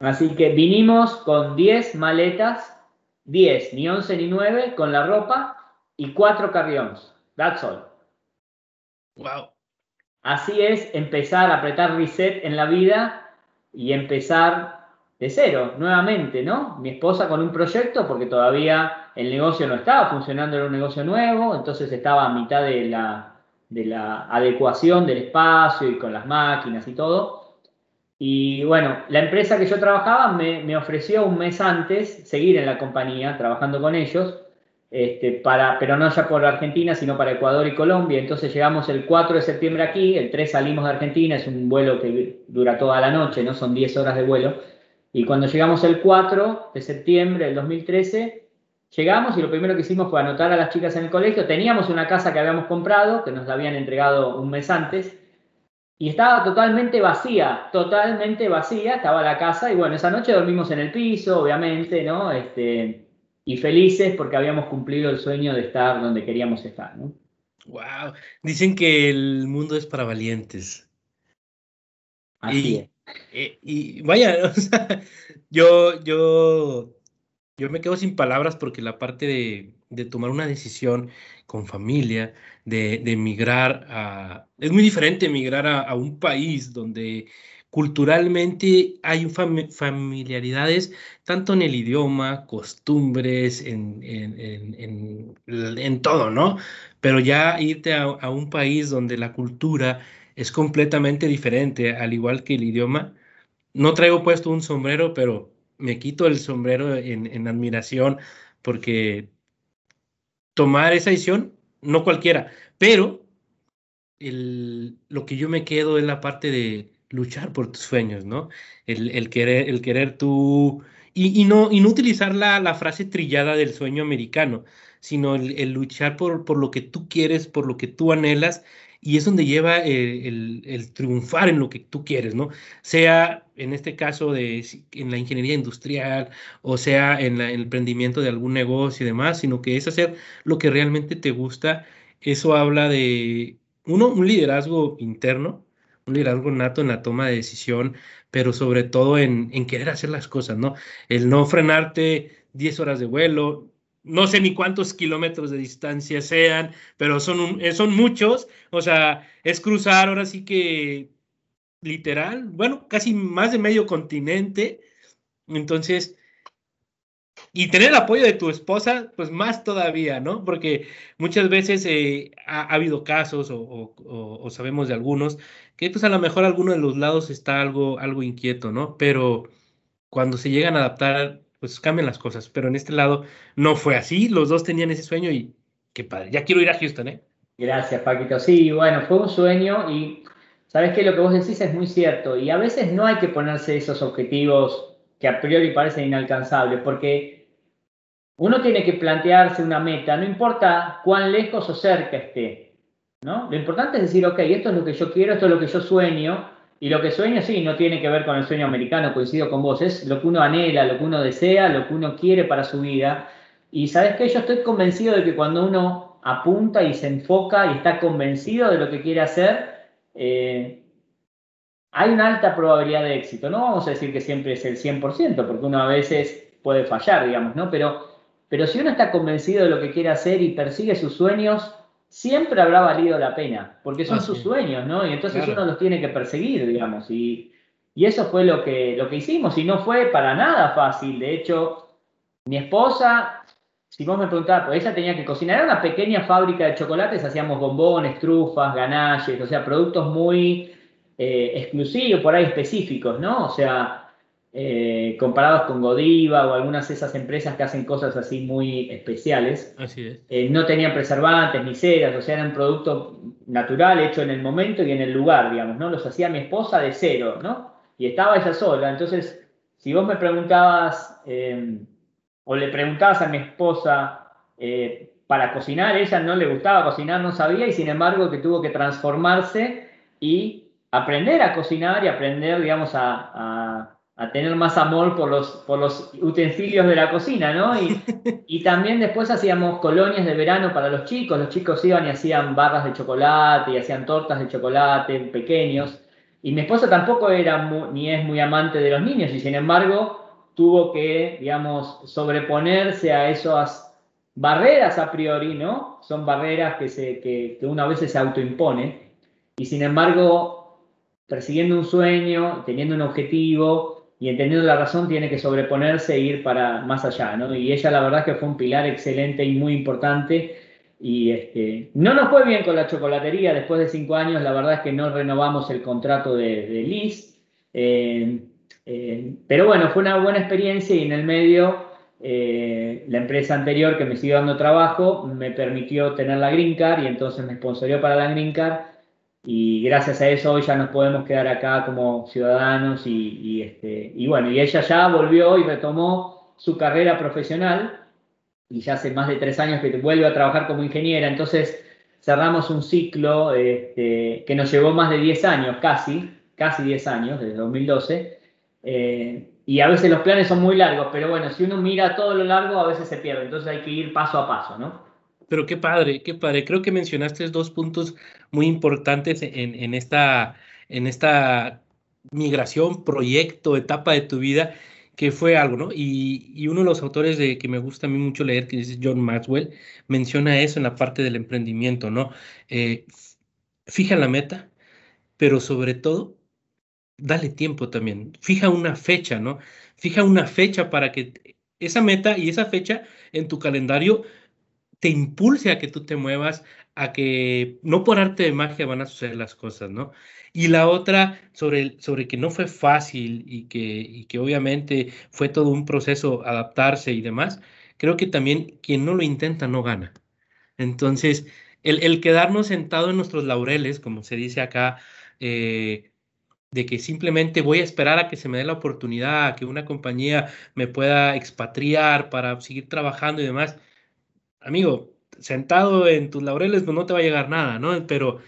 Así que vinimos con 10 maletas, 10, ni 11 ni 9, con la ropa y 4 carrions. That's all. Así es empezar a apretar reset en la vida y empezar de cero, nuevamente, ¿no? Mi esposa con un proyecto, porque todavía el negocio no estaba funcionando, era un negocio nuevo, entonces estaba a mitad de la, de la adecuación del espacio y con las máquinas y todo. Y bueno, la empresa que yo trabajaba me ofreció un mes antes seguir en la compañía, trabajando con ellos, este, para, pero no ya por Argentina, sino para Ecuador y Colombia. Entonces llegamos el 4 de septiembre aquí, el 3 salimos de Argentina, es un vuelo que dura toda la noche, ¿no? Son 10 horas de vuelo. Y cuando llegamos el 4 de septiembre del 2013, llegamos y lo primero que hicimos fue anotar a las chicas en el colegio. Teníamos una casa que habíamos comprado, que nos la habían entregado un mes antes, y estaba totalmente vacía, totalmente vacía, estaba la casa, y bueno, esa noche dormimos en el piso, obviamente, ¿no? Este, y felices porque habíamos cumplido el sueño de estar donde queríamos estar. ¿no? Wow, dicen que el mundo es para valientes. Así es. Eh, y, vaya, o sea, yo, yo, yo me quedo sin palabras porque la parte de, de tomar una decisión con familia, de, de emigrar a... Es muy diferente emigrar a, a un país donde culturalmente hay familiaridades tanto en el idioma, costumbres, en, en, todo, ¿no? Pero ya irte a, a, un país donde la cultura es completamente diferente, al igual que el idioma. No traigo puesto un sombrero, pero me quito el sombrero en, admiración porque tomar esa decisión, no cualquiera, pero el, lo que yo me quedo es la parte de luchar por tus sueños, ¿no? El, querer, el querer tú, y, no, y no utilizar la, la, frase trillada del sueño americano, sino el, luchar por, por lo que tú quieres, por lo que tú anhelas, y es donde lleva eh, el, triunfar en lo que tú quieres, ¿no? Sea en este caso de, en la ingeniería industrial o sea en, el emprendimiento de algún negocio y demás, sino que es hacer lo que realmente te gusta. Eso habla de, uno, un liderazgo interno, un liderazgo nato en la toma de decisión, pero sobre todo en, querer hacer las cosas, ¿no? El no frenarte 10 horas de vuelo, no sé ni cuántos kilómetros de distancia sean, pero son, eh, son muchos, o sea, es cruzar ahora sí que literal, bueno, casi más de medio continente, entonces, y tener el apoyo de tu esposa, pues más todavía, ¿no? Porque muchas veces eh, ha, habido casos o, sabemos de algunos que pues a lo mejor alguno de los lados está algo, algo inquieto, ¿no? Pero cuando se llegan a adaptar pues cambian las cosas. Pero en este lado no fue así. Los dos tenían ese sueño y qué padre. Ya quiero ir a Houston, ¿eh? Gracias, Paquito. Sí, bueno, fue un sueño y sabes que lo que vos decís es muy cierto. Y a veces no hay que ponerse esos objetivos que a priori parecen inalcanzables, porque uno tiene que plantearse una meta, no importa cuán lejos o cerca esté. ¿no? Lo importante es decir, ok, esto es lo que yo quiero, esto es lo que yo sueño, y lo que sueño, sí, no tiene que ver con el sueño americano, coincido con vos, es lo que uno anhela, lo que uno desea, lo que uno quiere para su vida. Y sabes que yo estoy convencido de que cuando uno apunta y se enfoca y está convencido de lo que quiere hacer, eh, hay una alta probabilidad de éxito. No vamos a decir que siempre es el 100%, porque uno a veces puede fallar, digamos, ¿no? Pero, pero si uno está convencido de lo que quiere hacer y persigue sus sueños, siempre habrá valido la pena, porque son sus sueños, ¿no? Y entonces uno los tiene que perseguir, digamos, y, y, eso fue lo que, lo que hicimos, y no fue para nada fácil, de hecho, mi esposa, si vos me preguntabas, pues ella tenía que cocinar, era una pequeña fábrica de chocolates, hacíamos bombones, trufas, ganaches, o sea, productos muy eh, exclusivos, por ahí específicos, ¿no? O sea, eh, comparados con Godiva o algunas de esas empresas que hacen cosas así muy especiales. Eh, no tenían preservantes ni ceras, o sea, era un producto natural hecho en el momento y en el lugar, digamos, ¿no? Los hacía mi esposa de cero, ¿no? Y estaba ella sola. Entonces, si vos me preguntabas em, o le preguntabas a mi esposa eh, para cocinar, ella no le gustaba cocinar, no sabía, y sin embargo que tuvo que transformarse y aprender a cocinar y aprender, digamos, a a tener más amor por los, por los utensilios de la cocina, ¿no? Y, y, también después hacíamos colonias de verano para los chicos, los chicos iban y hacían barras de chocolate y hacían tortas de chocolate pequeños, y mi esposa tampoco era ni es muy amante de los niños, y sin embargo tuvo que, digamos, sobreponerse a esas barreras a priori, ¿no? Son barreras que, se, que, que uno a veces se autoimpone, y sin embargo, persiguiendo un sueño, teniendo un objetivo, y entendiendo la razón tiene que sobreponerse e ir para más allá, ¿no? Y ella la verdad que fue un pilar excelente y muy importante. Y este, no nos fue bien con la chocolatería, después de cinco años la verdad es que no renovamos el contrato de, de Liz, eh, eh, pero bueno, fue una buena experiencia y en el medio eh, la empresa anterior que me siguió dando trabajo me permitió tener la Green Card y entonces me sponsorió para la Green Card y gracias a eso hoy ya nos podemos quedar acá como ciudadanos y, este, y bueno, y ella ya volvió y retomó su carrera profesional y ya hace más de tres años que vuelve a trabajar como ingeniera, entonces cerramos un ciclo este, que nos llevó más de 10 años, casi, casi 10 años, desde 2012, eh, y a veces los planes son muy largos, pero bueno, si uno mira todo lo largo a veces se pierde, entonces hay que ir paso a paso, ¿no? Pero qué padre, qué padre. Creo que mencionaste dos puntos muy importantes en, en, esta, en esta migración, proyecto, etapa de tu vida, que fue algo, ¿no? Y, y, uno de los autores de que me gusta a mí mucho leer, que es John Maxwell, menciona eso en la parte del emprendimiento, ¿no? Eh, fija la meta, pero sobre todo, dale tiempo también. Fija una fecha, ¿no? Fija una fecha para que esa meta y esa fecha en tu calendario te impulse a que tú te muevas, a que no por arte de magia van a suceder las cosas, ¿no? Y la otra sobre, sobre que no fue fácil y que, y que obviamente fue todo un proceso adaptarse y demás, creo que también quien no lo intenta no gana. Entonces, el, el quedarnos sentado en nuestros laureles, como se dice acá, eh, de que simplemente voy a esperar a que se me dé la oportunidad, a que una compañía me pueda expatriar para seguir trabajando y demás. Amigo, sentado en tus laureles pues no te va a llegar nada, ¿no? Pero,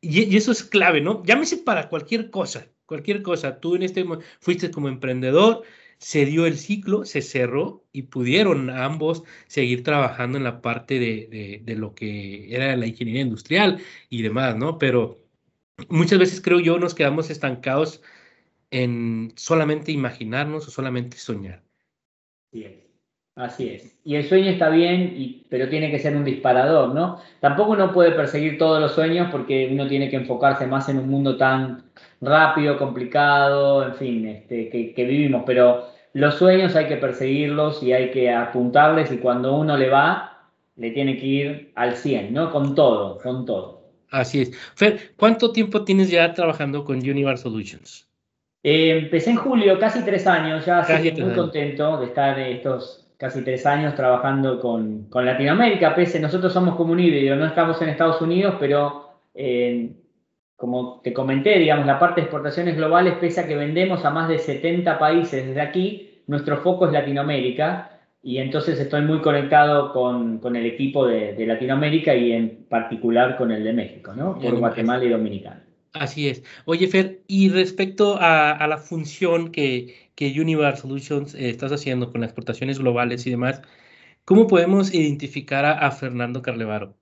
y, eso es clave, ¿no? Llámese para cualquier cosa, cualquier cosa. Tú en este fuiste como emprendedor, se dio el ciclo, se cerró y pudieron ambos seguir trabajando en la parte de, de lo que era la ingeniería industrial y demás, ¿no? Pero muchas veces creo yo nos quedamos estancados en solamente imaginarnos o solamente soñar. Es. Así es. Y el sueño está bien, y, pero tiene que ser un disparador, ¿no? Tampoco uno puede perseguir todos los sueños porque uno tiene que enfocarse más en un mundo tan rápido, complicado, en fin, este, que, que vivimos. Pero los sueños hay que perseguirlos y hay que apuntarles y cuando uno le va, le tiene que ir al 100, ¿no? Con todo, con todo. Así es. Fer, ¿cuánto tiempo tienes ya trabajando con Universal Solutions? Eh, empecé en julio, casi tres años, ya estoy muy contento de estar estos casi tres años trabajando con, con Latinoamérica, pese nosotros somos como un híbrido, no estamos en Estados Unidos, pero eh, como te comenté, digamos, la parte de exportaciones globales, pese a que vendemos a más de 70 países desde aquí, nuestro foco es Latinoamérica y entonces estoy muy conectado con, con el equipo de, de, Latinoamérica y en particular con el de México, ¿no? Por Guatemala y Dominicana. Así es. Oye, Fer, y respecto a, a la función que, que Univar Solutions eh, estás haciendo con las exportaciones globales y demás, ¿cómo podemos identificar a, Fernando Carlevaro?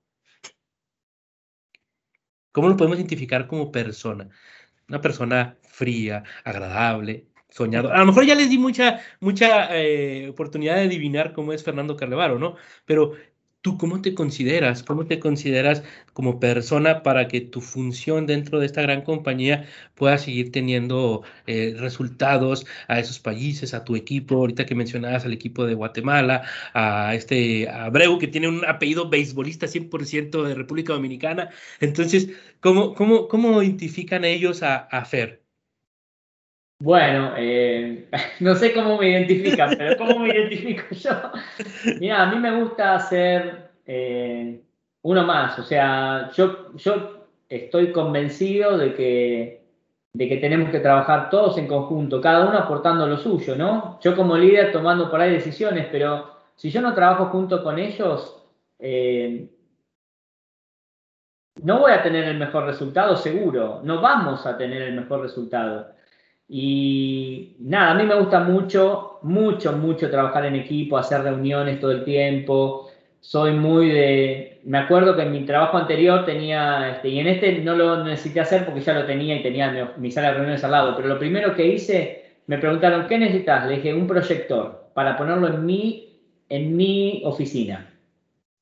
¿Cómo lo podemos identificar como persona? Una persona fría, agradable, soñado. A lo mejor ya les di mucha, mucha eh, oportunidad de adivinar cómo es Fernando Carlevaro, ¿no? Pero tú cómo te consideras, cómo te consideras como persona para que tu función dentro de esta gran compañía pueda seguir teniendo eh, resultados a esos países, a tu equipo, ahorita que mencionabas al equipo de Guatemala, a este Abreu que tiene un apellido beisbolista 100% de República Dominicana. Entonces, ¿cómo, cómo, cómo identifican ellos a, a Fer? Bueno, eh, no sé cómo me identifican, pero ¿cómo me identifico yo? Mira, a mí me gusta ser eh, uno más, o sea, yo, yo estoy convencido de que, de que tenemos que trabajar todos en conjunto, cada uno aportando lo suyo, ¿no? Yo como líder tomando por ahí decisiones, pero si yo no trabajo junto con ellos, eh, no voy a tener el mejor resultado, seguro, no vamos a tener el mejor resultado. Y nada, a mí me gusta mucho, mucho, mucho trabajar en equipo, hacer reuniones todo el tiempo. Soy muy de... Me acuerdo que en mi trabajo anterior tenía, este, y en este no lo necesité hacer porque ya lo tenía y tenía mi, sala de reuniones al lado, pero lo primero que hice, me preguntaron, ¿qué necesitas? Le dije, un proyector para ponerlo en mi, en mi oficina.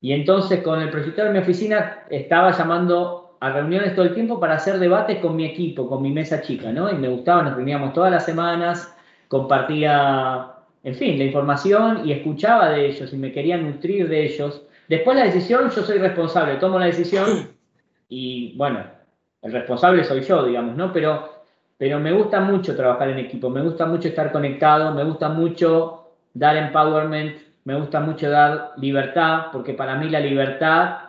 Y entonces con el proyector en mi oficina estaba llamando a reuniones todo el tiempo para hacer debates con mi equipo, con mi mesa chica, ¿no? Y me gustaba, nos reuníamos todas las semanas, compartía, en fin, la información y escuchaba de ellos y me quería nutrir de ellos. Después la decisión, yo soy responsable, tomo la decisión y bueno, el responsable soy yo, digamos, ¿no? Pero, pero me gusta mucho trabajar en equipo, me gusta mucho estar conectado, me gusta mucho dar empowerment, me gusta mucho dar libertad, porque para mí la libertad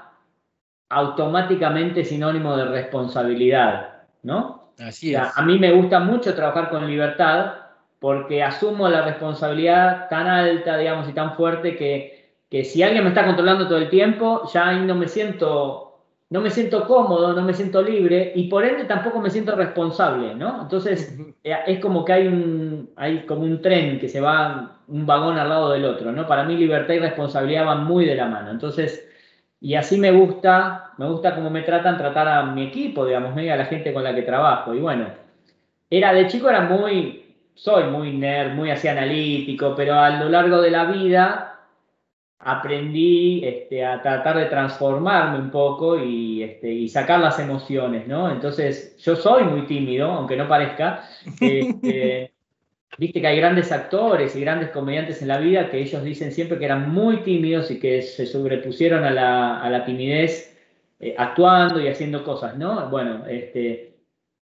automáticamente sinónimo de responsabilidad, ¿no? Así es. a mí me gusta mucho trabajar con libertad porque asumo la responsabilidad tan alta, digamos, y tan fuerte que, que si alguien me está controlando todo el tiempo, ya ahí no me siento, no me siento cómodo, no me siento libre y por ende tampoco me siento responsable, ¿no? Entonces eh, es como que hay un, hay como un tren que se va un vagón al lado del otro, ¿no? Para mí libertad y responsabilidad van muy de la mano. Entonces y así me gusta, me gusta cómo me tratan tratar a mi equipo, digamos, a la gente con la que trabajo. Y bueno, era de chico era muy, soy muy nerd, muy así analítico, pero a lo largo de la vida aprendí este, a tratar de transformarme un poco y, este, y, sacar las emociones, ¿no? Entonces, yo soy muy tímido, aunque no parezca. Este, viste que hay grandes actores y grandes comediantes en la vida que ellos dicen siempre que eran muy tímidos y que se sobrepusieron a la, a la timidez eh, actuando y haciendo cosas, ¿no? Bueno, este,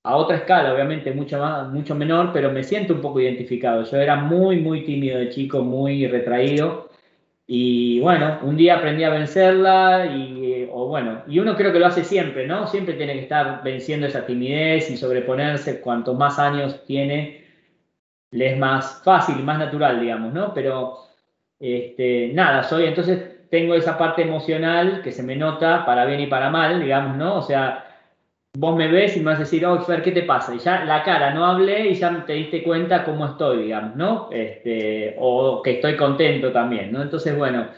a otra escala, obviamente, mucho, más, mucho menor, pero me siento un poco identificado. Yo era muy, muy tímido de chico, muy retraído. Y bueno, un día aprendí a vencerla y, o bueno, y uno creo que lo hace siempre, ¿no? Siempre tiene que estar venciendo esa timidez y sobreponerse. Cuanto más años tiene, le es más fácil, más natural, digamos, ¿no? Pero, este, nada, soy, entonces tengo esa parte emocional que se me nota para bien y para mal, digamos, ¿no? O sea, vos me ves y me vas a decir, oh, Fer, ¿qué te pasa? Y ya la cara, no hablé y ya te diste cuenta cómo estoy, digamos, ¿no? Este, o que estoy contento también, ¿no? Entonces, bueno,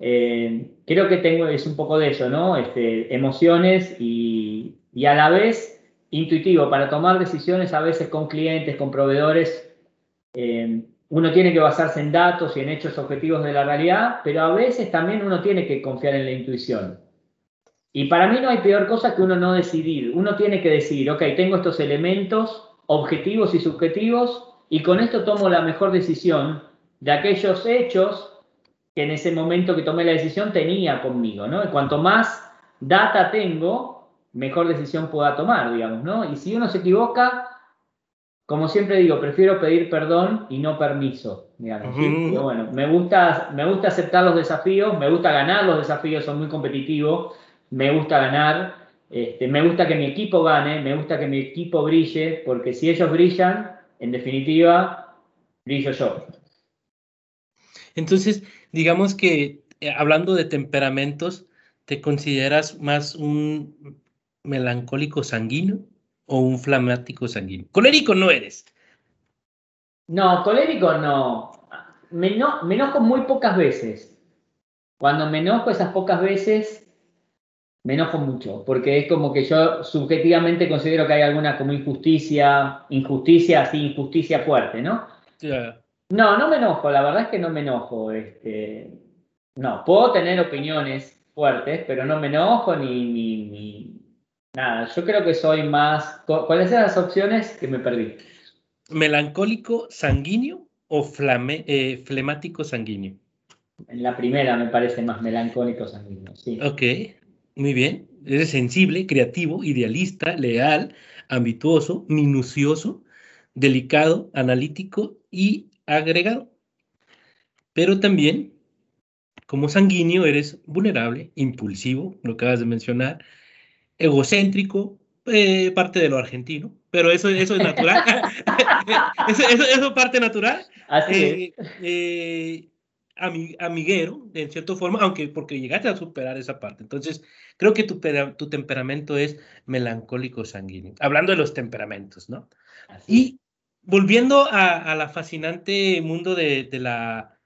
eh, creo que tengo, es un poco de eso, ¿no? Este, emociones y, y a la vez intuitivo para tomar decisiones a veces con clientes, con proveedores eh, uno tiene que basarse en datos y en hechos objetivos de la realidad, pero a veces también uno tiene que confiar en la intuición. Y para mí no hay peor cosa que uno no decidir. Uno tiene que decidir, ok, tengo estos elementos objetivos y subjetivos y con esto tomo la mejor decisión de aquellos hechos que en ese momento que tomé la decisión tenía conmigo, ¿no? Y cuanto más data tengo, mejor decisión pueda tomar, digamos, ¿no? Y si uno se equivoca, como siempre digo, prefiero pedir perdón y no permiso. bueno, me gusta, me gusta aceptar los desafíos, me gusta ganar los desafíos, son muy competitivos, me gusta ganar, este, me gusta que mi equipo gane, me gusta que mi equipo brille, porque si ellos brillan, en definitiva, brillo yo. Entonces, digamos que eh, hablando de temperamentos, ¿te consideras más un melancólico sanguíneo? O un flamático sanguíneo? Colérico no eres. No, colérico no. Me, enojo muy pocas veces. Cuando me enojo esas pocas veces, me enojo mucho, porque es como que yo subjetivamente considero que hay alguna como injusticia, injusticia así, injusticia fuerte, ¿no? No, no me enojo, la verdad es que no me enojo. Este, no, puedo tener opiniones fuertes, pero no me enojo ni, Nada, yo creo que soy más. ¿Cuáles eran las opciones que me perdí? ¿Melancólico sanguíneo o flame, eh, flemático sanguíneo? En la primera me parece más melancólico sanguíneo, sí. Ok, muy bien. Eres sensible, creativo, idealista, leal, ambituoso, minucioso, delicado, analítico y agregado. Pero también, como sanguíneo, eres vulnerable, impulsivo, lo acabas de mencionar, egocéntrico, eh, parte de lo argentino, pero eso, eso es natural. eso, es parte natural. Así eh, eh, amiguero, en cierta forma, aunque porque llegaste a superar esa parte. Entonces, creo que tu, tu temperamento es melancólico sanguíneo. Hablando de los temperamentos, ¿no? Y volviendo a, la fascinante mundo de, la,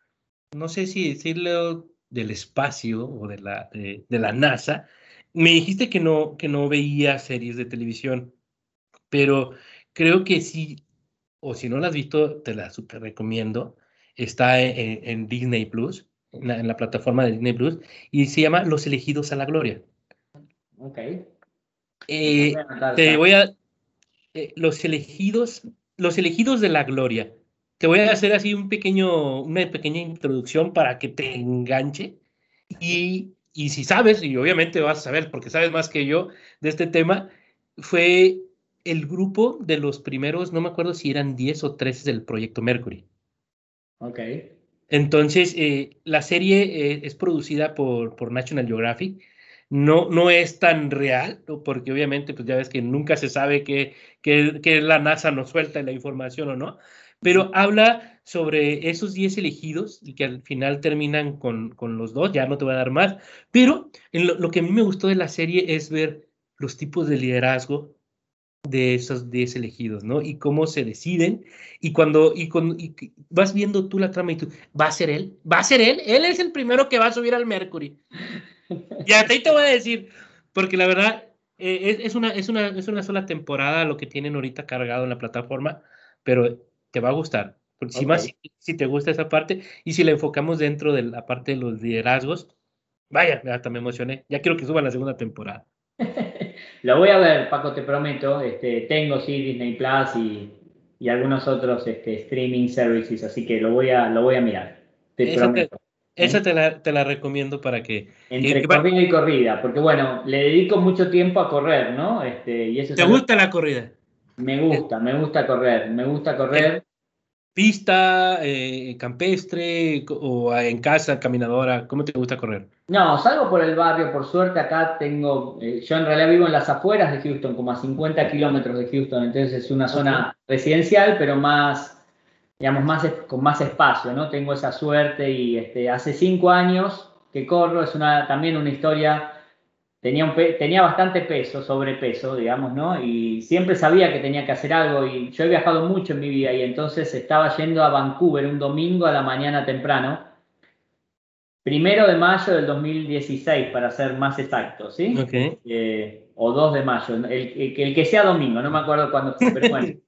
no sé si decirlo, del espacio o de la, de la NASA, me dijiste que no, que no veía series de televisión, pero creo que sí, o si no la has visto, te la super recomiendo. Está en, Disney Plus, en la, plataforma de Disney Plus, y se llama Los elegidos a la gloria. Ok. Eh, te voy a. Eh, los elegidos, los elegidos de la gloria. Te voy a hacer así un pequeño, una pequeña introducción para que te enganche y y si sabes, y obviamente vas a saber porque sabes más que yo de este tema, fue el grupo de los primeros, no me acuerdo si eran 10 o 13 del proyecto Mercury. Ok. Entonces, eh, la serie eh, es producida por, por National Geographic. No, no es tan real, porque obviamente, pues ya ves que nunca se sabe que, que, que la NASA nos suelta la información o no, pero habla sobre esos 10 elegidos y que al final terminan con, con, los dos, ya no te voy a dar más, pero en lo, que a mí me gustó de la serie es ver los tipos de liderazgo de esos 10 elegidos, ¿no? Y cómo se deciden y cuando y, con, vas viendo tú la trama y tú, ¿va a ser él? ¿Va a ser él? Él es el primero que va a subir al Mercury. Y hasta ahí te voy a decir, porque la verdad eh, es, es, una, es, una, es una sola temporada lo que tienen ahorita cargado en la plataforma, pero te va a gustar. Si más si, te gusta esa parte y si la enfocamos dentro de la parte de los liderazgos, vaya, hasta me emocioné. Ya quiero que suba la segunda temporada. Lo voy a ver, Paco, te prometo. Este, tengo sí Disney Plus y, y algunos otros este, streaming services, así que lo voy a, lo voy a mirar. Te esa prometo. Te, esa te la, te la, recomiendo para que... Entre corrida y corrida, porque bueno, le dedico mucho tiempo a correr, ¿no? Este, y eso ¿Te gusta la corrida? Me gusta, me gusta correr, me gusta correr pista, eh, campestre o en casa, caminadora? ¿Cómo te gusta correr? No, salgo por el barrio, por suerte acá tengo, eh, yo en realidad vivo en las afueras de Houston, como a 50 kilómetros de Houston, entonces es una zona residencial, pero más, digamos, más, con más espacio, ¿no? Tengo esa suerte y este, hace cinco años que corro, es una, también una historia tenía, tenía bastante peso, sobrepeso, digamos, ¿no? Y siempre sabía que tenía que hacer algo y yo he viajado mucho en mi vida y entonces estaba yendo a Vancouver un domingo a la mañana temprano, primero de mayo del 2016, para ser más exacto, ¿sí? Okay. Eh, o 2 de mayo, el, el, que sea domingo, no me acuerdo cuándo fue, pero bueno.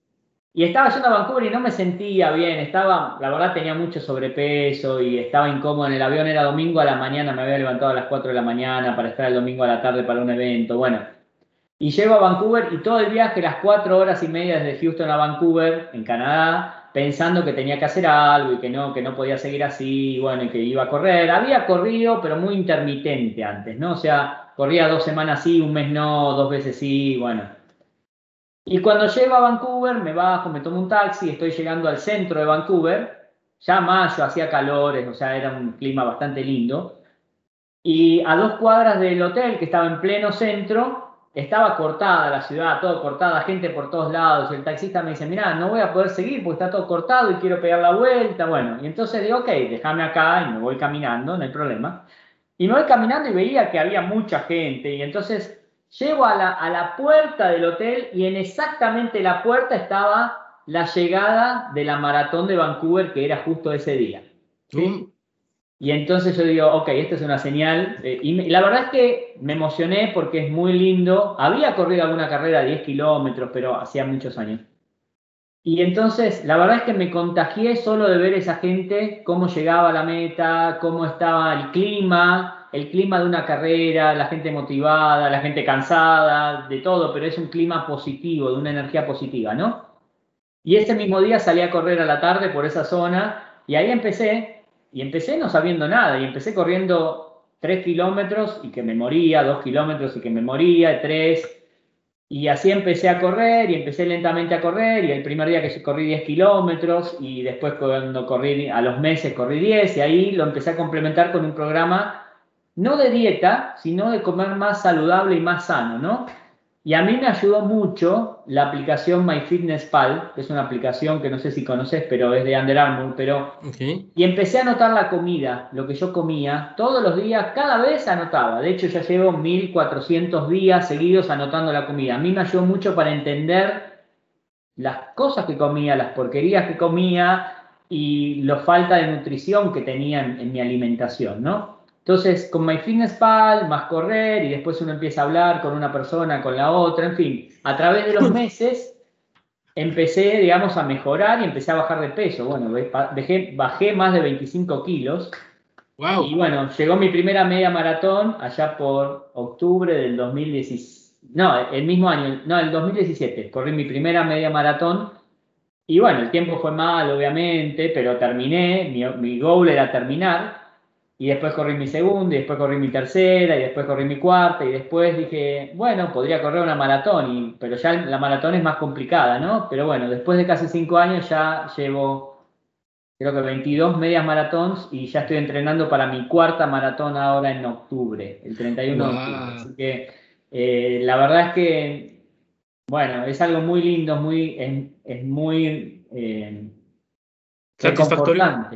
Y estaba yendo a Vancouver y no me sentía bien, estaba, la verdad tenía mucho sobrepeso y estaba incómodo en el avión, era domingo a la mañana, me había levantado a las 4 de la mañana para estar el domingo a la tarde para un evento, bueno. Y llego a Vancouver y todo el viaje, las 4 horas y media desde Houston a Vancouver, en Canadá, pensando que tenía que hacer algo y que no, que no podía seguir así, bueno, y que iba a correr. Había corrido, pero muy intermitente antes, ¿no? O sea, corría dos semanas sí, un mes no, dos veces sí, bueno y cuando llego a Vancouver, me bajo, me tomo un taxi, estoy llegando al centro de Vancouver, ya mayo, hacía calores, o sea, era un clima bastante lindo. Y a dos cuadras del hotel, que estaba en pleno centro, estaba cortada la ciudad, todo cortada, gente por todos lados. Y el taxista me dice, mira, no voy a poder seguir porque está todo cortado y quiero pegar la vuelta. Bueno, y entonces digo, ok, déjame acá y me voy caminando, no hay problema. Y me voy caminando y veía que había mucha gente. Y entonces Llego a la, a la puerta del hotel y en exactamente la puerta estaba la llegada de la maratón de Vancouver, que era justo ese día. ¿sí? Y entonces yo digo, ok, esta es una señal. Eh, y, la verdad es que me emocioné porque es muy lindo. Había corrido alguna carrera de 10 kilómetros, pero hacía muchos años. Y entonces, la verdad es que me contagié solo de ver esa gente, cómo llegaba a la meta, cómo estaba el clima, el clima de una carrera, la gente motivada, la gente cansada, de todo, pero es un clima positivo, de una energía positiva, ¿no? Y ese mismo día salí a correr a la tarde por esa zona y ahí empecé, y empecé no sabiendo nada, y empecé corriendo tres kilómetros y que me moría, dos kilómetros y que me moría, tres, y así empecé a correr y empecé lentamente a correr y el primer día que corrí 10 kilómetros y después cuando corrí a los meses corrí 10 y ahí lo empecé a complementar con un programa no de dieta, sino de comer más saludable y más sano, ¿no? Y a mí me ayudó mucho la aplicación MyFitnessPal, que es una aplicación que no sé si conoces, pero es de Under Armour, pero... Y empecé a anotar la comida, lo que yo comía, todos los días, cada vez anotaba. De hecho, ya llevo 1400 días seguidos anotando la comida. A mí me ayudó mucho para entender las cosas que comía, las porquerías que comía y la falta de nutrición que tenía en mi alimentación, ¿no? Entonces, con MyFitnessPal, más correr y después uno empieza a hablar con una persona, con la otra, en fin, a través de los meses empecé, digamos, a mejorar y empecé a bajar de peso. Bueno, bajé más de 25 kilos. Wow. Y bueno, llegó mi primera media maratón allá por octubre del 2017. No, el mismo año, no, el 2017. Corrí mi primera media maratón. Y bueno, el tiempo fue mal, obviamente, pero terminé. Mi, mi goal era terminar y después corrí mi segunda, y después corrí mi tercera, y después corrí mi cuarta, y después dije, bueno, podría correr una maratón, y, pero ya la maratón es más complicada, ¿no? Pero bueno, después de casi cinco años ya llevo, creo que 22 medias maratons, y ya estoy entrenando para mi cuarta maratón ahora en octubre, el 31 de octubre. Así que eh, la verdad es que, bueno, es algo muy lindo, muy, es, muy... Eh,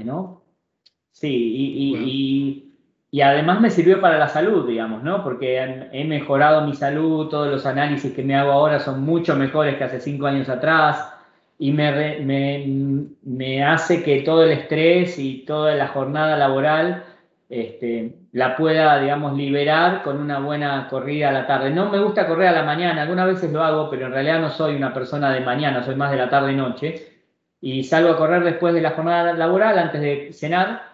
¿no? Sí, y, y, además me sirvió para la salud, digamos, ¿no? Porque he mejorado mi salud, todos los análisis que me hago ahora son mucho mejores que hace cinco años atrás y me, me, me hace que todo el estrés y toda la jornada laboral este, la pueda, digamos, liberar con una buena corrida a la tarde. No me gusta correr a la mañana, algunas veces lo hago, pero en realidad no soy una persona de mañana, soy más de la tarde-noche. y salgo a correr después de la jornada laboral, antes de cenar,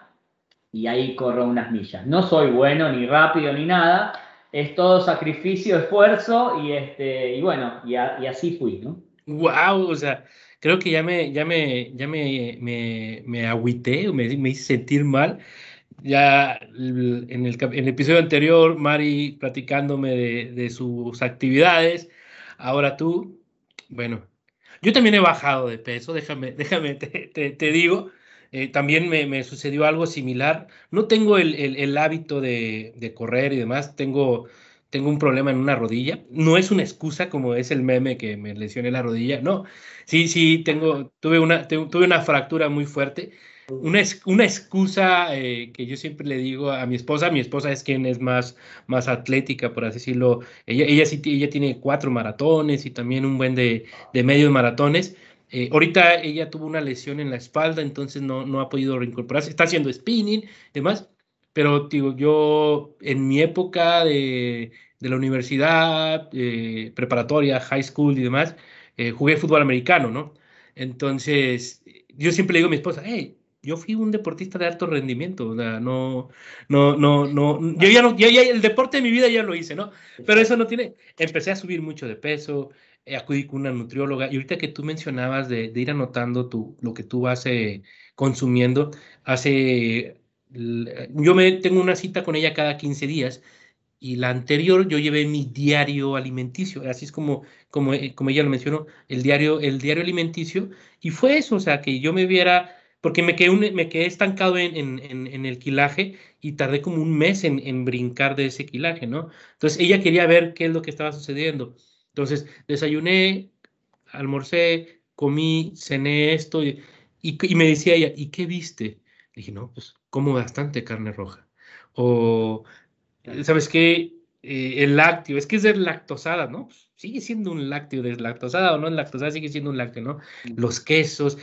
y ahí corro unas millas. No soy bueno, ni rápido, ni nada, es todo sacrificio, esfuerzo, y, este, y bueno, y, así fui, ¿no? Wow, o sea, creo que ya me, ya me, ya me, me, me agüité, me, me hice sentir mal ya en el, en el, episodio anterior, Mari platicándome de, de, sus actividades. Ahora tú, bueno, yo también he bajado de peso, déjame, déjame, te, te, digo. Eh, también me, me, sucedió algo similar. No tengo el, el, el hábito de, de, correr y demás, tengo, tengo un problema en una rodilla. No es una excusa como es el meme que me lesioné la rodilla, no. Sí, sí, tengo, tuve, una, tuve una fractura muy fuerte una, una excusa eh, que yo siempre le digo a mi esposa, mi esposa es quien es más, más atlética, por así decirlo, ella, ella sí ella tiene cuatro maratones y también un buen de, de medios maratones. Eh, ahorita ella tuvo una lesión en la espalda, entonces no, no ha podido reincorporarse, está haciendo spinning y demás, pero digo, yo en mi época de, de la universidad, eh, preparatoria, high school y demás, jugué fútbol americano, ¿no? Entonces, yo siempre le digo a mi esposa, hey, yo fui un deportista de alto rendimiento, o sea, no, no, no, no, yo ya no, ya, el deporte de mi vida ya lo hice, ¿no? Pero eso no tiene, empecé a subir mucho de peso, eh, acudí con una nutrióloga, y ahorita que tú mencionabas de, ir anotando tu, lo que tú vas eh, consumiendo, hace, yo me tengo una cita con ella cada 15 días, y la anterior yo llevé mi diario alimenticio, así es como, como, eh, como ella lo mencionó, el diario, el diario alimenticio, y fue eso, o sea, que yo me viera porque me quedé, me quedé estancado en, en, en, el quilaje y tardé como un mes en, brincar de ese quilaje, ¿no? Entonces ella quería ver qué es lo que estaba sucediendo. Entonces desayuné, almorcé, comí, cené esto y, y, me decía ella, ¿y qué viste? dije, no, pues como bastante carne roja. O, ¿sabes qué? Eh, el lácteo, es que es de lactosada, ¿no? Pues, sigue siendo un lácteo, deslactosada o no lactosada, sigue siendo un lácteo, ¿no? Los quesos,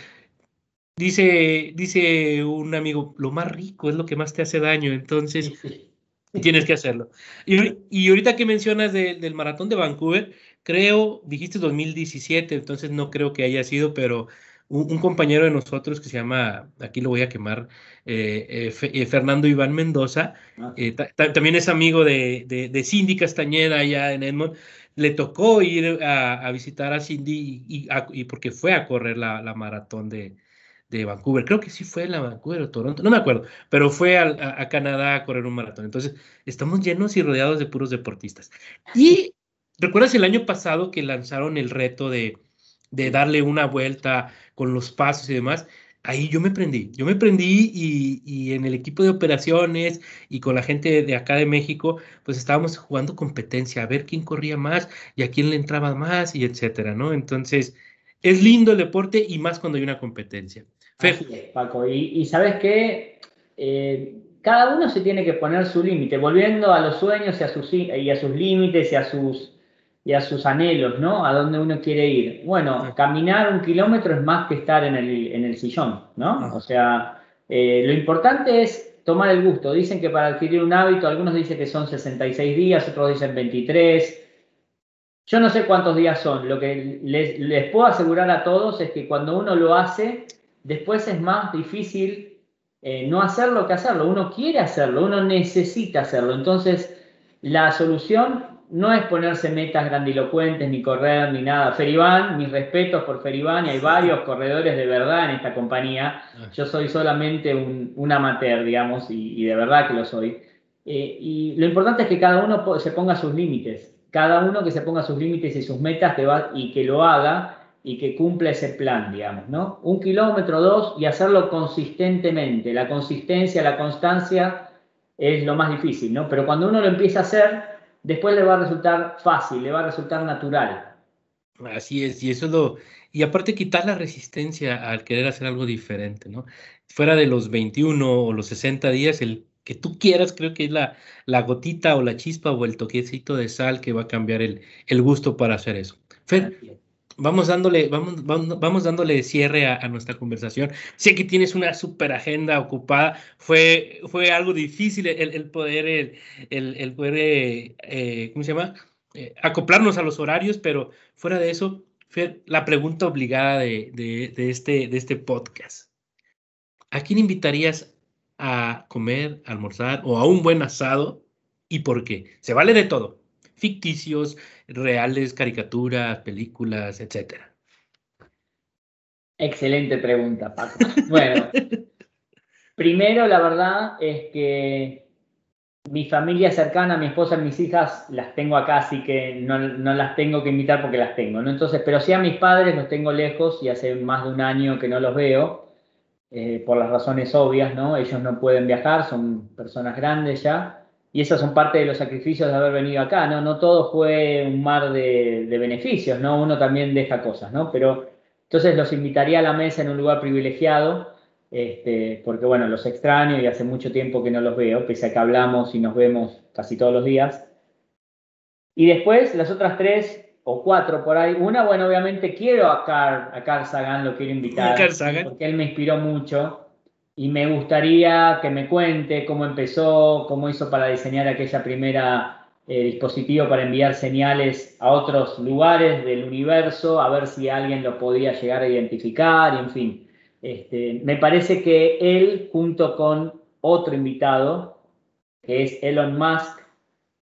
Dice, dice un amigo, lo más rico es lo que más te hace daño, entonces tienes que hacerlo. Y, y ahorita que mencionas del maratón de Vancouver, creo, dijiste 2017, entonces no creo que haya sido, pero un, compañero de nosotros que se llama, aquí lo voy a quemar, eh, eh, eh, Fernando Iván Mendoza, ah. también es amigo de, de, Cindy Castañeda allá en Edmond, le tocó ir a, visitar a Cindy y, y, porque fue a correr la, la maratón de, de Vancouver. Creo que sí fue la Vancouver o Toronto, no me acuerdo, pero fue a, Canadá a correr un maratón. Entonces, estamos llenos y rodeados de puros deportistas. Y recuerdas el año pasado que lanzaron el reto de, de darle una vuelta con los pasos y demás. Ahí yo me prendí, yo me prendí y, y, en el equipo de operaciones y con la gente de acá de México, pues estábamos jugando competencia, a ver quién corría más y a quién le entraba más y etcétera, ¿no? Entonces, es lindo el deporte y más cuando hay una competencia. Paco. Y, sabes qué, eh, cada uno se tiene que poner su límite, volviendo a los sueños y a sus, y a sus límites y a sus, y a sus anhelos, ¿no? A dónde uno quiere ir. Bueno, caminar un kilómetro es más que estar en el, en el sillón, ¿no? Ah. O sea, eh, lo importante es tomar el gusto. Dicen que para adquirir un hábito, algunos dicen que son 66 días, otros dicen 23. Yo no sé cuántos días son. Lo que les, les puedo asegurar a todos es que cuando uno lo hace, después es más difícil eh, no hacerlo que hacerlo. Uno quiere hacerlo, uno necesita hacerlo. Entonces, la solución no es ponerse metas grandilocuentes, ni correr, ni nada. Feribán, mis respetos por Feribán, y hay varios corredores de verdad en esta compañía. Ah. Yo soy solamente un, amateur, digamos, y, de verdad que lo soy. Eh, y lo importante es que cada uno se ponga sus límites. Cada uno que se ponga sus límites y sus metas y que lo haga y que cumpla ese plan, digamos, ¿no? Un kilómetro, dos, y hacerlo consistentemente. La consistencia, la constancia es lo más difícil, ¿no? Pero cuando uno lo empieza a hacer, después le va a resultar fácil, le va a resultar natural. Así es, y eso es lo... Y aparte quitar la resistencia al querer hacer algo diferente, ¿no? Fuera de los 21 o los 60 días, el que tú quieras, creo que es la, la gotita o la chispa o el toquecito de sal que va a cambiar el, el gusto para hacer eso. Fer, vamos dándole, vamos, vamos, dándole cierre a, nuestra conversación. Sé que tienes una super agenda ocupada. Fue, fue algo difícil el, poder, el, poder, eh, ¿cómo se llama? Eh, acoplarnos a los horarios, pero fuera de eso, la pregunta obligada de, de, este, de este podcast. ¿A quién invitarías a comer, almorzar o a un buen asado y por qué? Se vale de todo. Ficticios, reales, caricaturas, películas, etcétera. Excelente pregunta, Paco. Bueno, primero la verdad es que mi familia cercana, mi esposa y mis hijas las tengo acá, así que no, las tengo que invitar porque las tengo, ¿no? Entonces, pero sí a mis padres los tengo lejos y hace más de un año que no los veo, eh, por las razones obvias, ¿no? Ellos no pueden viajar, son personas grandes ya, y esas son parte de los sacrificios de haber venido acá, ¿no? No todo fue un mar de, de beneficios, ¿no? Uno también deja cosas, ¿no? Pero entonces los invitaría a la mesa en un lugar privilegiado, este, porque bueno, los extraño y hace mucho tiempo que no los veo, pese a que hablamos y nos vemos casi todos los días. Y después las otras tres o cuatro por ahí. Una, bueno, obviamente quiero a Carl, a Carl Sagan, lo quiero invitar, porque él me inspiró mucho y me gustaría que me cuente cómo empezó, cómo hizo para diseñar aquella primera eh, dispositivo para enviar señales a otros lugares del universo, a ver si alguien lo podía llegar a identificar, y en fin. Este, me parece que él, junto con otro invitado, que es Elon Musk,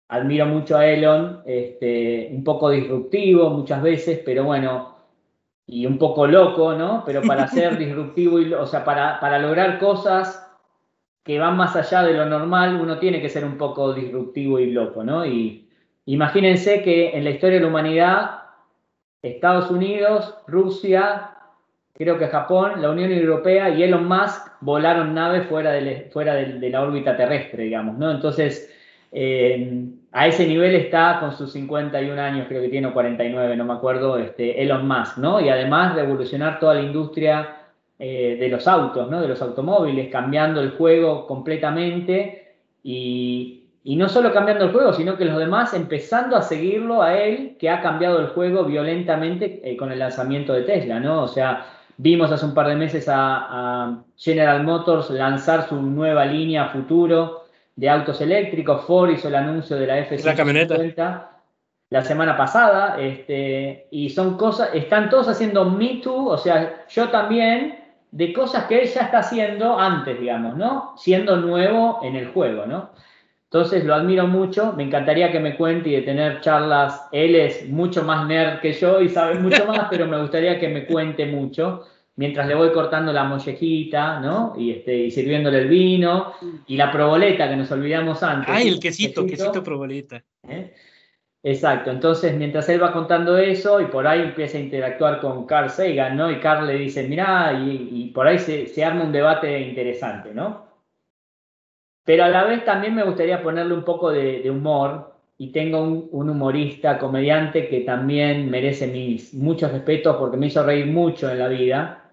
admiro mucho a Elon, este, un poco disruptivo muchas veces, pero bueno, y un poco loco, ¿no? Pero para ser disruptivo, y, o sea, para, para lograr cosas que van más allá de lo normal, uno tiene que ser un poco disruptivo y loco, ¿no? Y imagínense que en la historia de la humanidad, Estados Unidos, Rusia, creo que Japón, la Unión Europea y Elon Musk volaron naves fuera de, fuera de, la órbita terrestre, digamos, ¿no? Entonces, eh, a ese nivel está con sus 51 años, creo que tiene 49, no me acuerdo, este, Elon Musk, ¿no? Y además revolucionar toda la industria eh, de los autos, ¿no? de los automóviles, cambiando el juego completamente y, no solo cambiando el juego, sino que los demás empezando a seguirlo a él, que ha cambiado el juego violentamente eh, con el lanzamiento de Tesla, ¿no? O sea, vimos hace un par de meses a, General Motors lanzar su nueva línea futuro de autos eléctricos, Ford hizo el anuncio de la f La camioneta la semana pasada, este, y son cosas, están todos haciendo Me Too, o sea, yo también, de cosas que él ya está haciendo antes, digamos, ¿no? Siendo nuevo en el juego, ¿no? Entonces lo admiro mucho, me encantaría que me cuente y de tener charlas, él es mucho más nerd que yo y sabe mucho más, pero me gustaría que me cuente mucho, mientras le voy cortando la mollejita, ¿no? Y, este, y sirviéndole el vino y la proboleta que nos olvidamos antes. Ay, el quesito, quesito, quesito proboleta. ¿Eh? Exacto, entonces mientras él va contando eso y por ahí empieza a interactuar con Carl Sagan, ¿no? Y Carl le dice, mirá, y, por ahí se, arma un debate interesante, ¿no? Pero a la vez también me gustaría ponerle un poco de, humor y tengo un, humorista, comediante que también merece mis muchos respetos porque me hizo reír mucho en la vida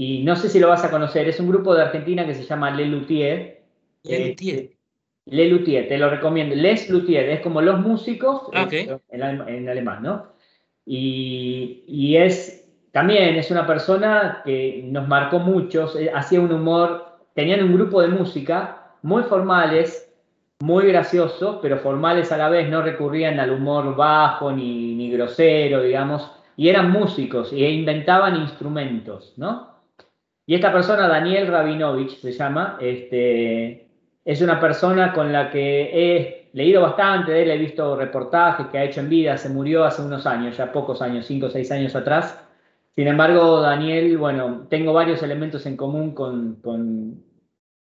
y no sé si lo vas a conocer, es un grupo de Argentina que se llama Le Luthier. Le Luthier. Le Luthier, te lo recomiendo. Les Luthier, es como los músicos ah, en, alemán, ¿no? Y, es también es una persona que nos marcó mucho, hacía un humor, tenían un grupo de música muy formales, muy graciosos, pero formales a la vez, no recurrían al humor bajo ni, ni grosero, digamos, y eran músicos e inventaban instrumentos, ¿no? Y esta persona, Daniel Rabinovich se llama, este, es una persona con la que he leído bastante de él, he visto reportajes que ha hecho en vida, se murió hace unos años, ya pocos años, cinco o seis años atrás. Sin embargo, Daniel, bueno, tengo varios elementos en común con, con,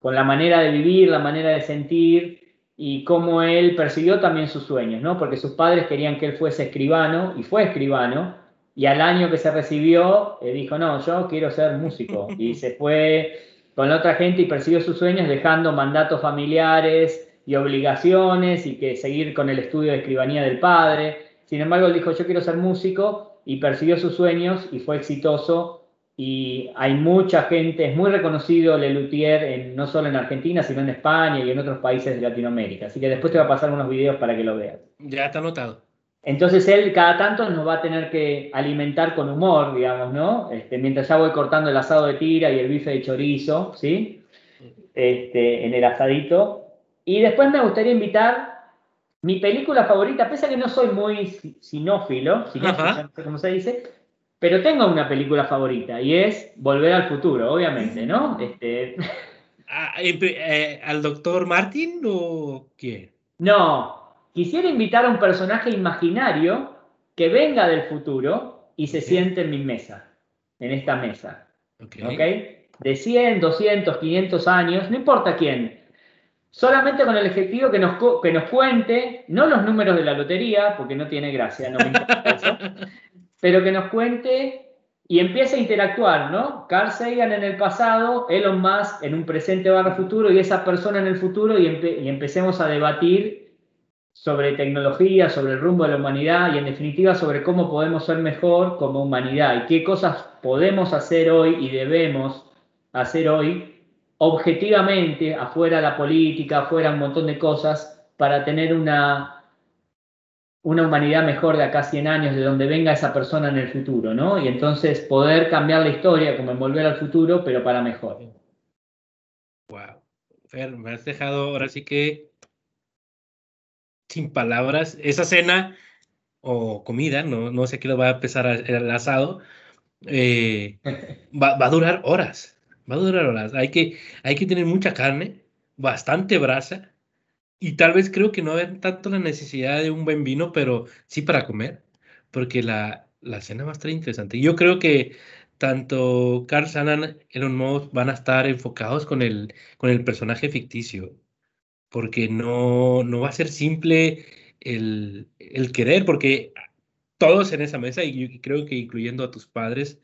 con la manera de vivir, la manera de sentir y cómo él persiguió también sus sueños, ¿no? Porque sus padres querían que él fuese escribano y fue escribano, y al año que se recibió, eh, dijo, no, yo quiero ser músico, y se fue con la otra gente y persiguió sus sueños dejando mandatos familiares y obligaciones y que seguir con el estudio de escribanía del padre. Sin embargo, él dijo, yo quiero ser músico y persiguió sus sueños y fue exitoso y hay mucha gente, es muy reconocido Lelutier en, no solo en Argentina, sino en España y en otros países de Latinoamérica. Así que después te voy a pasar unos videos para que lo veas. Ya está anotado. Entonces él cada tanto nos va a tener que alimentar con humor, digamos, ¿no? Este, mientras ya voy cortando el asado de tira y el bife de chorizo, ¿sí? Este, en el asadito. Y después me gustaría invitar mi película favorita, pese a que no soy muy sinófilo, sinófilo no sé cómo se dice, pero tengo una película favorita y es Volver al Futuro, obviamente, ¿no? Este... Ah, eh, ¿Al doctor Martin o qué? No, quisiera invitar a un personaje imaginario que venga del futuro y se siente en mi mesa, en esta mesa. Okay. De 100, 200, 500 años, no importa quién. Solamente con el objetivo que nos, que nos cuente, no los números de la lotería, porque no tiene gracia, no me importa eso, pero que nos cuente y empiece a interactuar, ¿no? Carl Sagan en el pasado, Elon Musk en un presente barra futuro y esa persona en el futuro y, y empecemos a debatir sobre tecnología, sobre el rumbo de la humanidad y en definitiva sobre cómo podemos ser mejor como humanidad y qué cosas podemos hacer hoy y debemos hacer hoy objetivamente, afuera de la política, afuera un montón de cosas, para tener una una humanidad mejor de acá a 100 años, de donde venga esa persona en el futuro, ¿no? Y entonces poder cambiar la historia, como en Volver al Futuro, pero para mejor. Wow. Fer, me has dejado ahora sí que sin palabras. Esa cena o comida, no, no sé qué va a empezar el asado, eh, va, va, a durar horas. Va a durar horas. Hay que, hay que tener mucha carne, bastante brasa y tal vez creo que no hay tanto la necesidad de un buen vino, pero sí para comer, porque la, la cena va a estar interesante. Yo creo que tanto Carl Sagan Elon Musk van a estar enfocados con el, con el personaje ficticio, porque no, no va a ser simple el, el querer, porque todos en esa mesa, y creo que incluyendo a tus padres,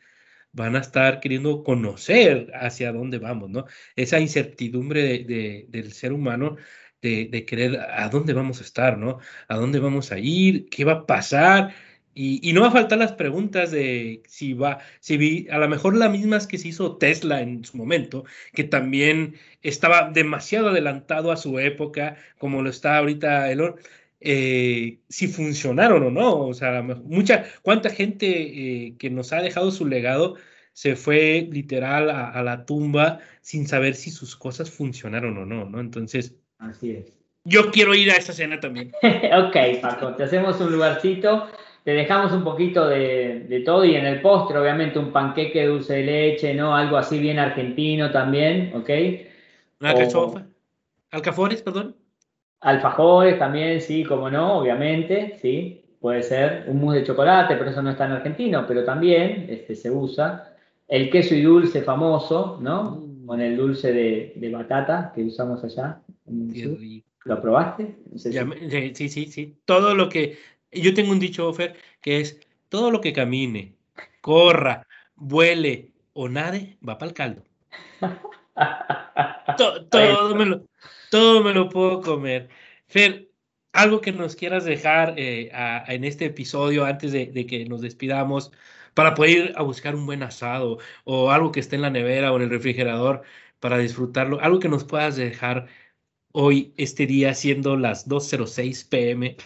van a estar queriendo conocer hacia dónde vamos, ¿no? Esa incertidumbre de, del ser humano de, querer a dónde vamos a estar, ¿no? A dónde vamos a ir, qué va a pasar. Y, no va a faltar las preguntas de si va, si vi, a lo mejor las mismas que se hizo Tesla en su momento, que también estaba demasiado adelantado a su época, como lo está ahorita Elon, eh, si funcionaron o no. O sea, mucha, cuánta gente eh, que nos ha dejado su legado se fue literal a, a, la tumba sin saber si sus cosas funcionaron o no, ¿no? Entonces, Así es. Yo quiero ir a esa cena también. ok, Paco, te hacemos un lugarcito, te dejamos un poquito de, todo y en el postre, obviamente, un panqueque dulce de leche, ¿no? Algo así bien argentino también, ¿ok? Una cachofa. Alcafores, perdón. Alfajores también, sí, como no, obviamente, sí. Puede ser un mousse de chocolate, pero eso no es tan argentino, pero también este, se usa. El queso y dulce famoso, ¿no? Mm. Con el dulce de, de batata que usamos allá. ¿Lo probaste? sí, sí, sí. Todo lo que. Yo tengo un dicho, Fer, que es: todo lo que camine, corra, vuele o nade, va para el caldo. todo, me lo, todo me lo puedo comer. Fer, algo que nos quieras dejar eh, en este episodio antes de, de, que nos despidamos para poder ir a buscar un buen asado o algo que esté en la nevera o en el refrigerador para disfrutarlo, algo que nos puedas dejar hoy, este día, siendo las 2.06 pm.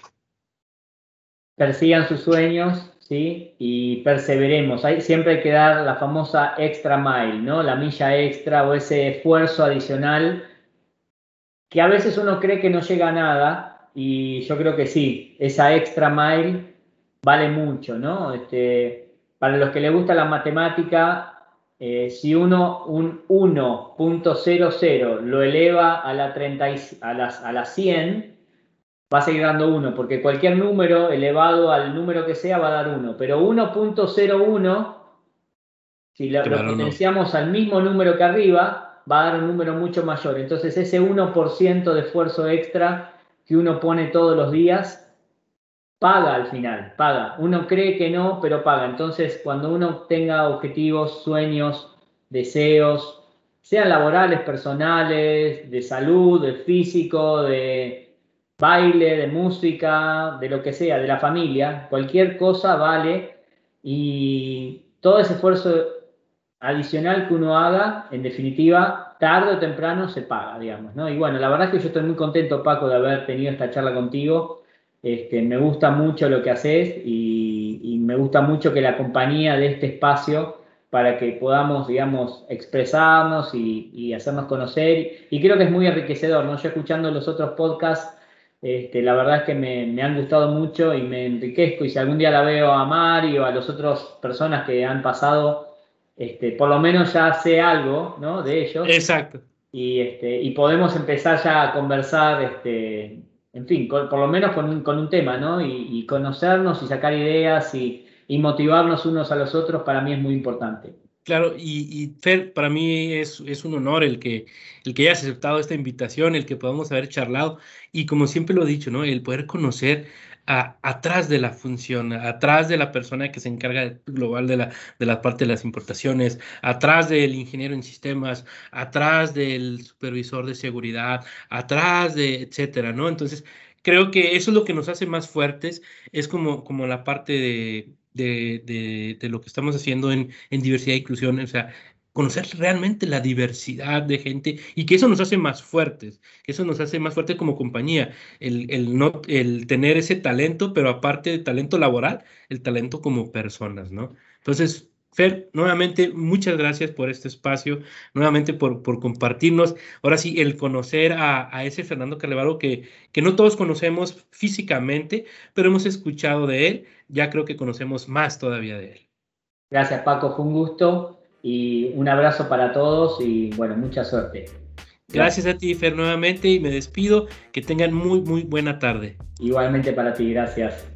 Persigan sus sueños, ¿sí? Y perseveremos. Hay, siempre hay que dar la famosa extra mile, ¿no? La milla extra o ese esfuerzo adicional que a veces uno cree que no llega a nada y yo creo que sí, esa extra mile vale mucho, ¿no? Este, para los que les gusta la matemática, eh, si uno un 1.00 lo eleva a la, 30 a, las, a 100, va a seguir dando 1, porque cualquier número elevado al número que sea va a dar 1, pero 1.01, si lo, potenciamos al mismo número que arriba, va a dar un número mucho mayor. Entonces ese 1% de esfuerzo extra que uno pone todos los días paga al final, paga. Uno cree que no, pero paga. Entonces, cuando uno tenga objetivos, sueños, deseos, sean laborales, personales, de salud, de físico, de baile, de música, de lo que sea, de la familia, cualquier cosa vale y todo ese esfuerzo adicional que uno haga, en definitiva, tarde o temprano se paga, digamos, ¿no? Y bueno, la verdad es que yo estoy muy contento, Paco, de haber tenido esta charla contigo este, me gusta mucho lo que haces y, me gusta mucho que la compañía de este espacio para que podamos, digamos, expresarnos y, hacernos conocer. Y creo que es muy enriquecedor, ¿no? Yo escuchando los otros podcasts Este, la verdad es que me, han gustado mucho y me enriquezco. Y si algún día la veo a Mario, a las otras personas que han pasado, este, por lo menos ya sé algo ¿no? de ellos. Exacto. Y, este, y podemos empezar ya a conversar, este, en fin, por lo menos con un, con un tema, ¿no? Y, conocernos y sacar ideas y, y motivarnos unos a los otros, para mí es muy importante. Claro, y, Fer, para mí es, es, un honor el que, el que hayas aceptado esta invitación, el que podamos haber charlado y como siempre lo he dicho, ¿no? El poder conocer a, atrás de la función, atrás de la persona que se encarga global de la, de la parte de las importaciones, atrás del ingeniero en sistemas, atrás del supervisor de seguridad, atrás de, etcétera, ¿no? Entonces, creo que eso es lo que nos hace más fuertes, es como, como la parte de de, lo que estamos haciendo en, diversidad e inclusión, o sea, conocer realmente la diversidad de gente y que eso nos hace más fuertes, que eso nos hace más fuertes como compañía, el, el, no, el tener ese talento, pero aparte de talento laboral, el talento como personas, ¿no? Entonces, Fer, nuevamente, muchas gracias por este espacio, nuevamente por, por compartirnos, ahora sí, el conocer a, ese Fernando Carlevaro que, que no todos conocemos físicamente, pero hemos escuchado de él, ya creo que conocemos más todavía de él. Gracias Paco, fue un gusto y un abrazo para todos y bueno, mucha suerte. Gracias a ti, Fer, nuevamente y me despido. Que tengan muy, muy buena tarde. Igualmente para ti, gracias.